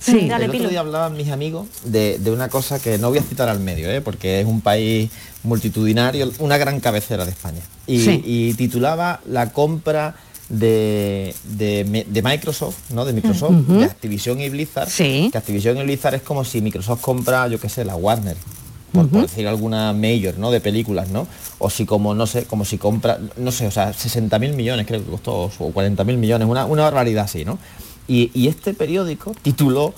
Sí, dale, el otro día hablaban mis amigos de, de una cosa que no voy a citar al medio, ¿eh? porque es un país multitudinario, una gran cabecera de España. Y, Sí. y titulaba la compra de, de, Microsoft, ¿no? De Microsoft, de Activision y Blizzard. Que Activision y Blizzard es como si Microsoft compra, yo qué sé, la Warner. Por, por decir alguna mayor, ¿no? De películas, ¿no? O si como, no sé, como si compra, no sé, o sea, 60 mil millones creo que costó, o 40 mil millones, una, una barbaridad así, ¿no? Y, y este periódico tituló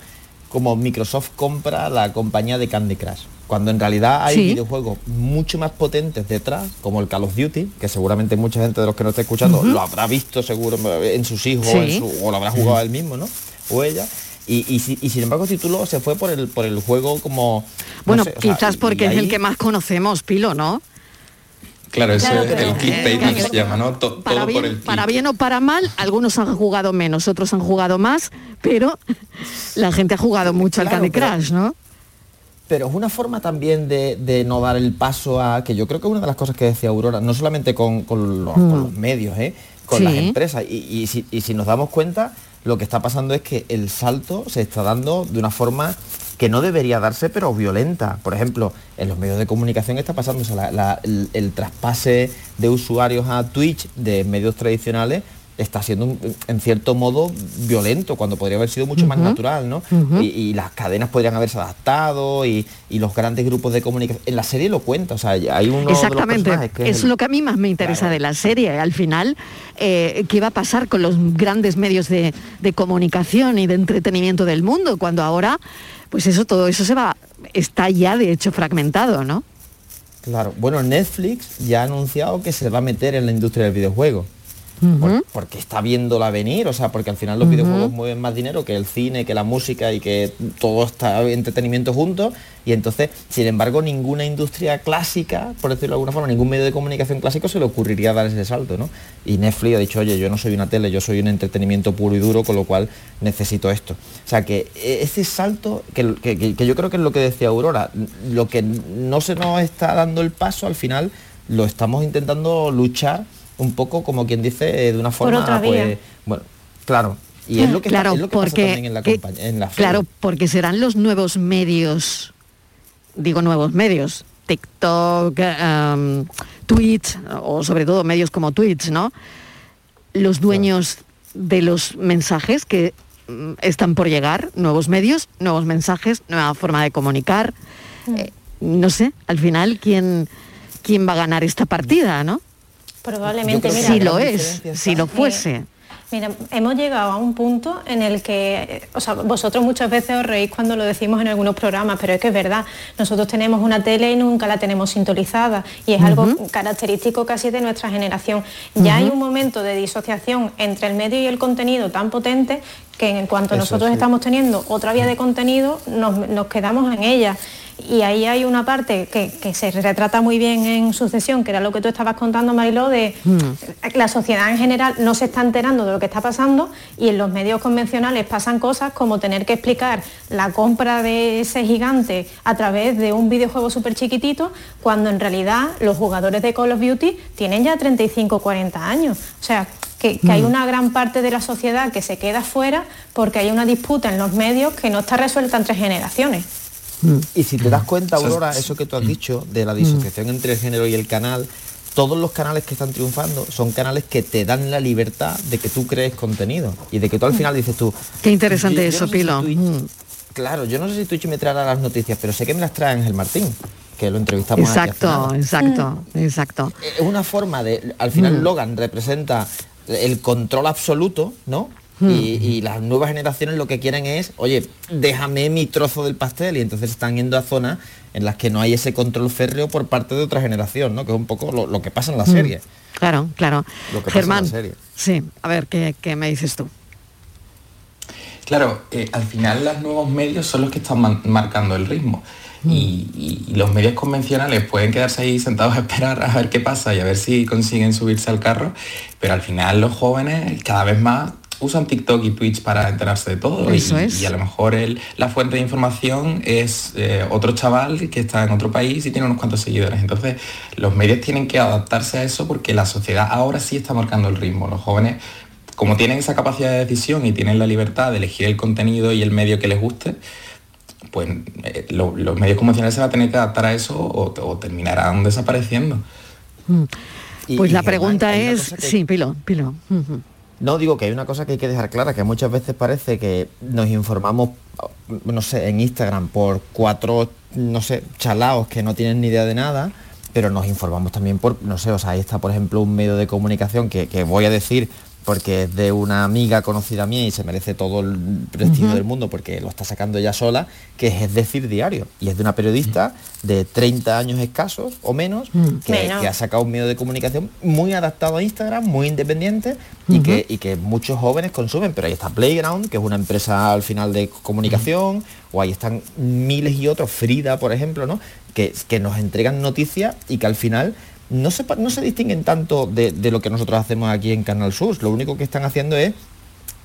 como Microsoft compra la compañía de Candy Crush. Cuando en realidad hay Sí. videojuegos mucho más potentes detrás, como el Call of Duty, que seguramente mucha gente de los que nos está escuchando lo habrá visto seguro en sus hijos Sí. en su- o lo habrá jugado él mismo, ¿no? O ella. Y, y si- y sin embargo tituló, se fue por el, por el juego como... no Bueno, sé, o sea, quizás porque es el que más conocemos, Pilo, ¿no? Claro, eso Claro, es el clickbaiting que se llama, ¿no? To- Para todo por bien, el para bien o para mal, algunos han jugado menos, otros han jugado más, pero la gente ha jugado mucho al Candy Crush, ¿no? Pero es una forma también de, de no dar el paso a, que yo creo que es una de las cosas que decía Aurora, no solamente con, con los, Mm. con los medios, ¿eh? con Sí. las empresas. Y, y si, y si nos damos cuenta, lo que está pasando es que el salto se está dando de una forma que no debería darse, pero violenta. Por ejemplo, en los medios de comunicación está pasando el traspase de usuarios a Twitch de medios tradicionales está siendo en cierto modo violento cuando podría haber sido mucho más natural, ¿no? Y, y las cadenas podrían haberse adaptado y, y los grandes grupos de comunicación. En la serie lo cuenta, o sea, hay uno de los Exactamente, que es el- lo que a mí más me interesa de la serie. Al final, eh, ¿qué va a pasar con los grandes medios de, de comunicación y de entretenimiento del mundo cuando ahora, pues eso, todo eso se va, está ya de hecho fragmentado, ¿no? Claro, bueno, Netflix ya ha anunciado que se va a meter en la industria del videojuego. Por- porque está viéndola venir, o sea, porque al final los videojuegos mueven más dinero que el cine, que la música y que todo está entretenimiento juntos. Y entonces, sin embargo, ninguna industria clásica, por decirlo de alguna forma, ningún medio de comunicación clásico se le ocurriría dar ese salto, ¿no? Y Netflix ha dicho, oye, yo no soy una tele, yo soy un entretenimiento puro y duro, con lo cual necesito esto. O sea, que eh, ese salto, que- que- que yo creo que es lo que decía Aurora, lo que no se nos está dando el paso, al final lo estamos intentando luchar un poco como quien dice eh, de una forma otra pues, vía. bueno claro y es lo que, está- claro, es lo que pasa porque, también en la, que- compañía- en la claro, porque serán los nuevos medios, digo nuevos medios, TikTok, em, Twitch, o sobre todo medios como Twitch, ¿no? Los dueños de los mensajes que mm, están por llegar, nuevos medios, nuevos mensajes, nueva forma de comunicar. Eh, no sé, al final, ¿quién, quién va a ganar esta partida, no? Probablemente, mira, si lo es, si está- lo fuese. Mira, hemos llegado a un punto en el que, eh, o sea, vosotros muchas veces os reís cuando lo decimos en algunos programas, pero es que es verdad, nosotros tenemos una tele y nunca la tenemos sintonizada y es algo característico casi de nuestra generación. Ya hay un momento de disociación entre el medio y el contenido tan potente que en cuanto Eso nosotros sí. estamos teniendo otra vía de contenido, nos, nos quedamos en ella. Y ahí hay una parte que, que se retrata muy bien en sucesión, que era lo que tú estabas contando, Mariló, de la sociedad en general no se está enterando de lo que está pasando y en los medios convencionales pasan cosas como tener que explicar la compra de ese gigante a través de un videojuego súper chiquitito, cuando en realidad los jugadores de Call of Duty tienen ya 35 o 40 años. O sea, que, que hay Mm. una gran parte de la sociedad que se queda fuera porque hay una disputa en los medios que no está resuelta entre generaciones. y si te das cuenta sea, Aurora eso que tú has dicho de la disociación entre el género y el canal todos los canales que están triunfando son canales que te dan la libertad de que tú crees contenido y de que tú al final dices tú Qué interesante yo- yo eso, no sé si Pilo. Twitch- Mm. claro yo no sé si Twitch me traerá las noticias pero sé que me las trae Ángel Martín que lo entrevistamos Exacto, exacto, exacto. es una forma de al final Mm. Logan representa el control absoluto no Y, y las nuevas generaciones lo que quieren es, oye, déjame mi trozo del pastel y entonces están yendo a zonas en las que no hay ese control férreo por parte de otra generación, ¿no? Que es un poco lo, lo que pasa en la Mm. serie. Claro, claro. Lo que pasa en la Germán, serie. sí, a ver, ¿qué, qué me dices tú? Claro, eh, al final los nuevos medios son los que están marcando el ritmo. Y, y- y los medios convencionales pueden quedarse ahí sentados a esperar a ver qué pasa y a ver si consiguen subirse al carro, pero al final los jóvenes cada vez más usan TikTok y Twitch para enterarse de todo y, Eso es. y a lo mejor el- la fuente de información es eh, otro chaval que está en otro país y tiene unos cuantos seguidores. Entonces los medios tienen que adaptarse a eso porque la sociedad ahora sí está marcando el ritmo. Los jóvenes como tienen esa capacidad de decisión y tienen la libertad de elegir el contenido y el medio que les guste, pues eh, lo- los medios convencionales se van a tener que adaptar a eso o, o terminarán desapareciendo. Mm. Y- Pues y la pregunta es, que- sí, Pilo, Pilo. No, digo que hay una cosa que hay que dejar clara, que muchas veces parece que nos informamos, no sé, en Instagram por cuatro, no sé, chalaos que no tienen ni idea de nada, pero nos informamos también por, no sé, o sea, ahí está, por ejemplo, un medio de comunicación que, que voy a decir porque es de una amiga conocida mía y se merece todo el prestigio del mundo porque lo está sacando ella sola, que es, es decir diario. Y es de una periodista de 30 años escasos o menos, Mm. que, Menos. que ha sacado un medio de comunicación muy adaptado a Instagram, muy independiente y, que, y que muchos jóvenes consumen. Pero ahí está Playground, que es una empresa al final de comunicación, o ahí están miles y otros, Frida, por ejemplo, ¿no? Que, que nos entregan noticias y que al final no se, no se distinguen tanto de, de lo que nosotros hacemos aquí en Canal Sur. Lo único que están haciendo es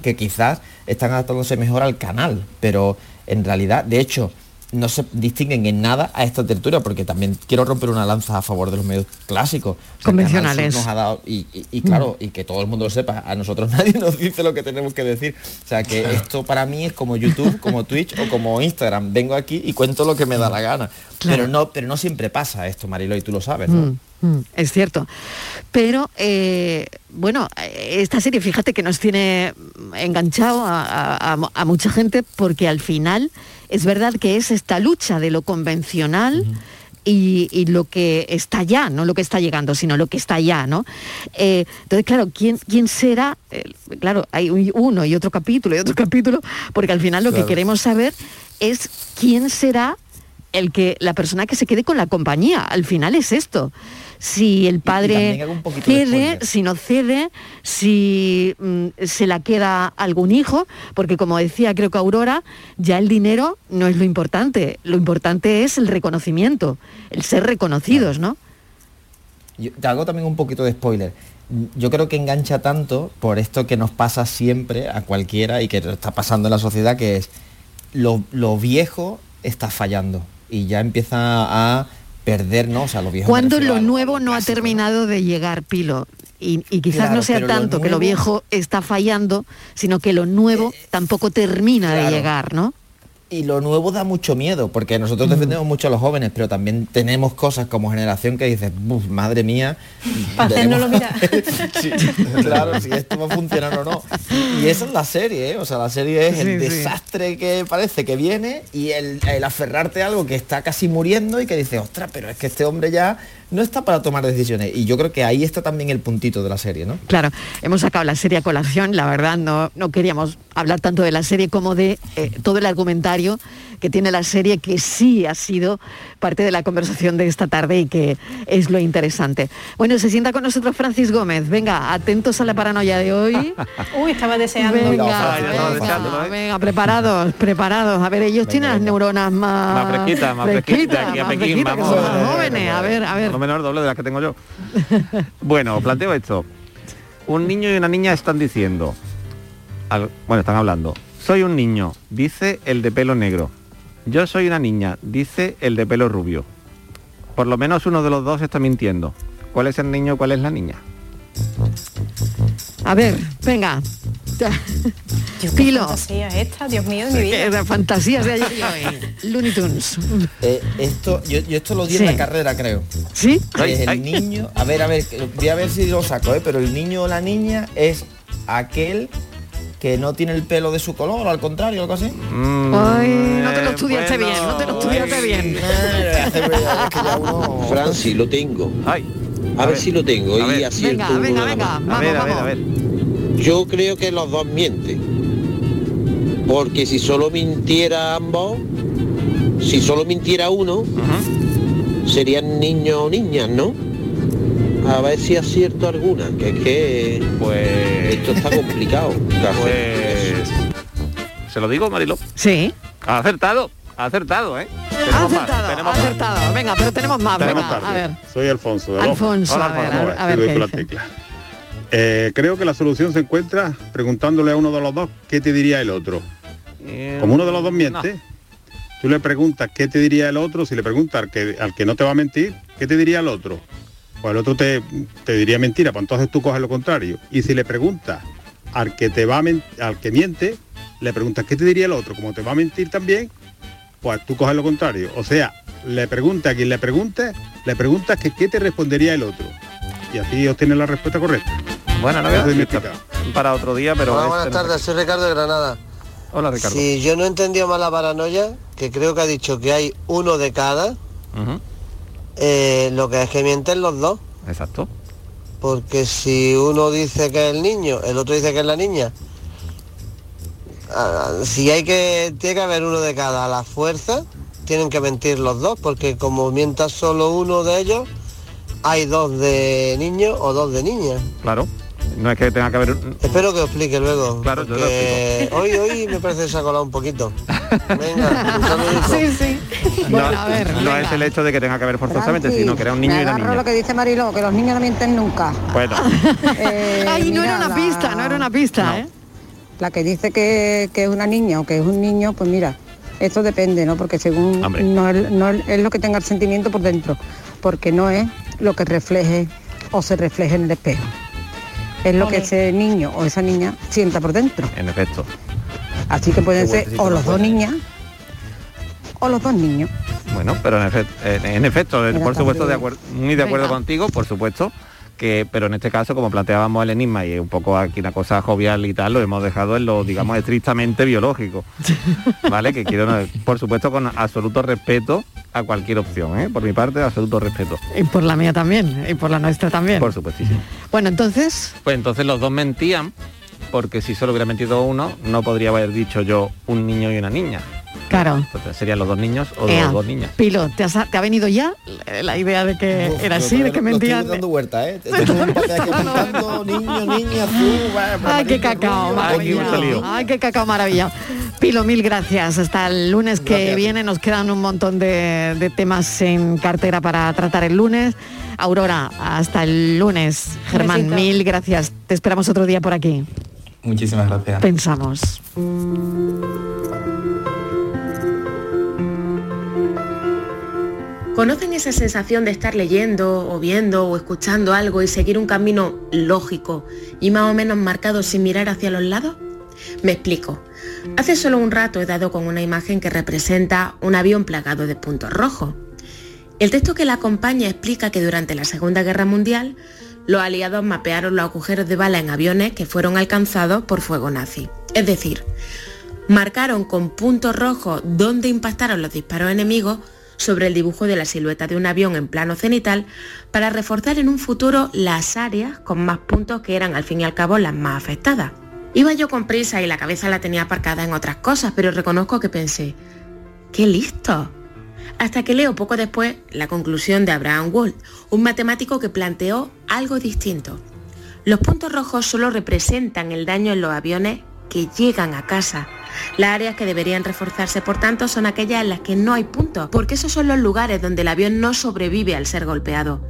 que quizás están adaptándose mejor al canal, pero en realidad, de hecho, no se distinguen en nada a esta tertulia, porque también quiero romper una lanza a favor de los medios clásicos. O sea, Convencionales. Nos ha dado, y, y- y claro, y que todo el mundo lo sepa, a nosotros nadie nos dice lo que tenemos que decir. O sea, que esto para mí es como YouTube, como Twitch o como Instagram. Vengo aquí y cuento lo que me da la gana. Claro. Pero no, pero no siempre pasa esto, Marilo, y tú lo sabes, ¿no? Mm, mm, es cierto. Pero, eh, bueno, esta serie, fíjate que nos tiene enganchado a, a- a- a mucha gente porque al final es verdad que es esta lucha de lo convencional. Y, y lo que está ya, no lo que está llegando, sino lo que está ya, ¿no? Eh, entonces, claro, ¿quién, quién será? Eh, claro, hay un- uno y otro capítulo y otro capítulo, porque al final lo Claro. que queremos saber es quién será el que la persona que se quede con la compañía. Al final es esto. Si el padre cede, si no cede, si mm, se la queda algún hijo, porque como decía creo que Aurora, ya el dinero no es lo importante, lo importante es el reconocimiento, el ser reconocidos, ¿no? Yo te hago también un poquito de spoiler. Yo creo que engancha tanto por esto que nos pasa siempre a cualquiera y que está pasando en la sociedad, que es lo, lo viejo está fallando y ya empieza a perdernos, o sea, lo viejo. me Cuando lo a- nuevo no ha terminado de llegar, Pilo. Y, y quizás Claro, no sea lo tanto que lo viejo está fallando, sino que lo nuevo tampoco termina de llegar, ¿no? Y lo nuevo da mucho miedo, porque nosotros defendemos mucho a los jóvenes, pero también tenemos cosas como generación que dices, "Buf, madre mía. Mirar. Sí, claro, si esto va a funcionar o no. Y esa es la serie, ¿eh? O sea, la serie es Sí, el sí. desastre que parece que viene y el, el aferrarte a algo que está casi muriendo y que dices, ostras, pero es que este hombre ya no está para tomar decisiones. Y yo creo que ahí está también el puntito de la serie, ¿no? Claro, hemos sacado la serie a colación, la verdad no, no queríamos hablar tanto de la serie como de eh, todo el argumentario que tiene la serie, que sí ha sido parte de la conversación de esta tarde y que es lo interesante. Bueno, se sienta con nosotros Francis Gómez, venga, atentos a la paranoia de hoy. Uy, estaba deseando. Venga, venga, venga, preparados, preparados. A ver, ellos tienen las neuronas más, Más fresquita, más fresquitas, más jóvenes. A ver, a ver. Lo menos el doble de las que tengo yo. Bueno, planteo esto. Un niño y una niña están diciendo, bueno, están hablando. Soy un niño, dice el de pelo negro. Yo soy una niña, dice el de pelo rubio. Por lo menos uno de los dos está mintiendo. ¿Cuál es el niño, cuál es la niña? A ver, venga. Qué Pilo. fantasía esta, Dios mío, de mi vida. Eh, Fantasías de ayer y hoy. Looney Tunes. Eh, esto, yo, yo esto lo di Sí. en la carrera, creo. ¿Sí? Es el niño, a ver, a ver, que- voy a ver si lo saco, ¿eh? pero el niño o la niña es aquel que no tiene el pelo de su color, o al contrario, algo así. Ay, no te lo estudiaste bien, no te lo estudiaste bien. Francis, lo tengo. A ver si lo tengo A ver. y acierto Venga, venga, venga, vamos, a ver, a ver, vamos. a ver. Yo creo que los dos mienten. Porque si solo mintiera ambos, si solo mintiera uno, serían niños o niñas, ¿no? A ver si acierto alguna, que es que pues esto está complicado. Pues se lo digo, Marilo. Sí. Ha acertado, ha acertado, ¿eh? Ha Tenemos más, acertado, tenemos ha más. acertado. Venga, pero tenemos más, Tenemos venga, tarde. a ver. Soy Alfonso. de. Alfonso, a ver, a ver, a ver doy Eh, creo que la solución se encuentra preguntándole a uno de los dos qué te diría el otro. Como uno de los dos miente, tú le preguntas qué te diría el otro, si le preguntas al que, al que no te va a mentir, ¿qué te diría el otro? Pues el otro te, te diría mentira, pues entonces tú coges lo contrario. Y si le preguntas al que te va a al que miente, le preguntas qué te diría el otro, como te va a mentir también, pues tú coges lo contrario. O sea, le pregunta a quien le pregunte, le preguntas que qué te respondería el otro. Y así obtienes la respuesta correcta. Bueno, no Eso voy a es decir mística. para otro día, pero... Hola, este buenas no- tardes, soy Ricardo de Granada. Hola, Ricardo. Si yo no he entendido mal la paranoia, que creo que ha dicho que hay uno de cada, eh, lo que es que mienten los dos. Exacto. Porque si uno dice que es el niño, el otro dice que es la niña. ah, si hay que, tiene que haber uno de cada. A la fuerza tienen que mentir los dos, porque como mienta solo uno de ellos, hay dos de niños o dos de niñas. Claro. No es que tenga que haber... Espero que os explique luego. Claro, yo lo porque hoy, hoy me parece que se ha colado un poquito. Venga, un. Sí, sí. No, Bueno, a ver, no es el hecho de que tenga que haber forzosamente, sino que era un niño me y una agarro niña. lo que dice Mariló, que los niños no mienten nunca. Bueno, Eh, Ay, no mira, era una la- pista, no era una pista, ¿eh? La que dice que, que es una niña o que es un niño, pues mira, esto depende, ¿no? Porque según no, es, no es- es lo que tenga el sentimiento por dentro, porque no es lo que refleje o se refleje en el espejo. Es lo que ese niño o esa niña sienta por dentro. en efecto. Así que pueden ser o los dos niñas o los dos niños. Bueno, pero en, efect- en- en efecto, eh, por supuesto, de también- acuerdo, muy de acuerdo Venga. contigo, por supuesto, que, pero en este caso, como planteábamos el enigma y un poco aquí una cosa jovial y tal, lo hemos dejado en lo, digamos, estrictamente biológico. ¿Vale? Que quiero, por supuesto, con absoluto respeto a cualquier opción, ¿eh? Por mi parte, absoluto respeto. Y por la mía también, y por la nuestra también. Por supuestísimo. Bueno, entonces, Pues entonces los dos mentían, porque si solo hubiera mentido uno, no podría haber dicho yo un niño y una niña. claro. Entonces serían los dos niños o Ea, los dos niñas. Pilo, ¿te, has- te ha venido ya la idea de que era así, de que mentían? Estoy dando vueltas, ¿eh? Niño, niña, tú, Ay, qué cacao, maravilla. Ay, qué cacao maravilla. Pilo, mil gracias. Hasta el lunes que Gracias. viene nos quedan un montón de, de temas en cartera para tratar el lunes. Aurora, hasta el lunes. Germán, besito. mil gracias. Te esperamos otro día por aquí. Muchísimas gracias. Pensamos. ¿Conocen esa sensación de estar leyendo o viendo o escuchando algo y seguir un camino lógico y más o menos marcado sin mirar hacia los lados? Me explico. Hace solo un rato he dado con una imagen que representa un avión plagado de puntos rojos. El texto que la acompaña explica que durante la Segunda Guerra Mundial los aliados mapearon los agujeros de bala en aviones que fueron alcanzados por fuego nazi. Es decir, marcaron con puntos rojos dónde impactaron los disparos enemigos sobre el dibujo de la silueta de un avión en plano cenital para reforzar en un futuro las áreas con más puntos que eran al fin y al cabo las más afectadas. Iba yo con prisa y la cabeza la tenía aparcada en otras cosas, pero reconozco que pensé, ¡qué listo! Hasta que leo poco después la conclusión de Abraham Wald, un matemático que planteó algo distinto. Los puntos rojos solo representan el daño en los aviones que llegan a casa. Las áreas que deberían reforzarse, por tanto, son aquellas en las que no hay puntos, porque esos son los lugares donde el avión no sobrevive al ser golpeado.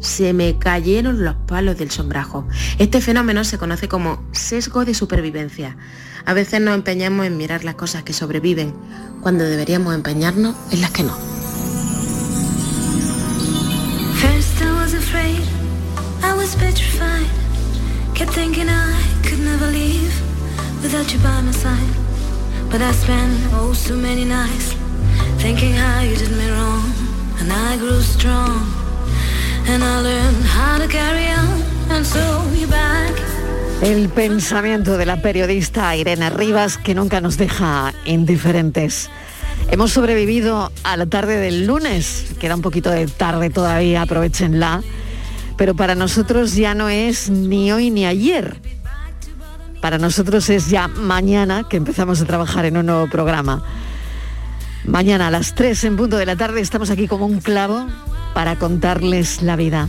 Se me cayeron los palos del sombrajo. Este fenómeno se conoce como sesgo de supervivencia. A veces nos empeñamos en mirar las cosas que sobreviven, cuando deberíamos empeñarnos en las que no. Without you by my side. But I spent oh so many nights thinking how you did me wrong. And I grew strong. And I learned how to carry on. And so you're back. El pensamiento de la periodista Irene Rivas que nunca nos deja indiferentes. Hemos sobrevivido a la tarde del lunes, queda un poquito de tarde todavía, aprovechenla, pero para nosotros ya no es ni hoy ni ayer. para nosotros es ya mañana que empezamos a trabajar en un nuevo programa. Mañana a las 3 en punto de la tarde estamos aquí como un clavo para contarles la vida.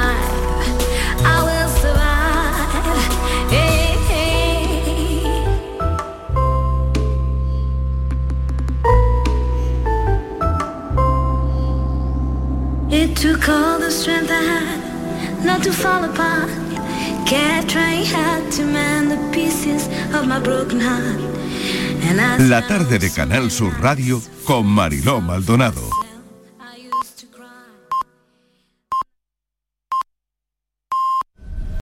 It took all the strength I had not to fall apart. Kept trying hard to mend the pieces of my broken heart. La tarde de Canal Sur Radio con Mariló Maldonado.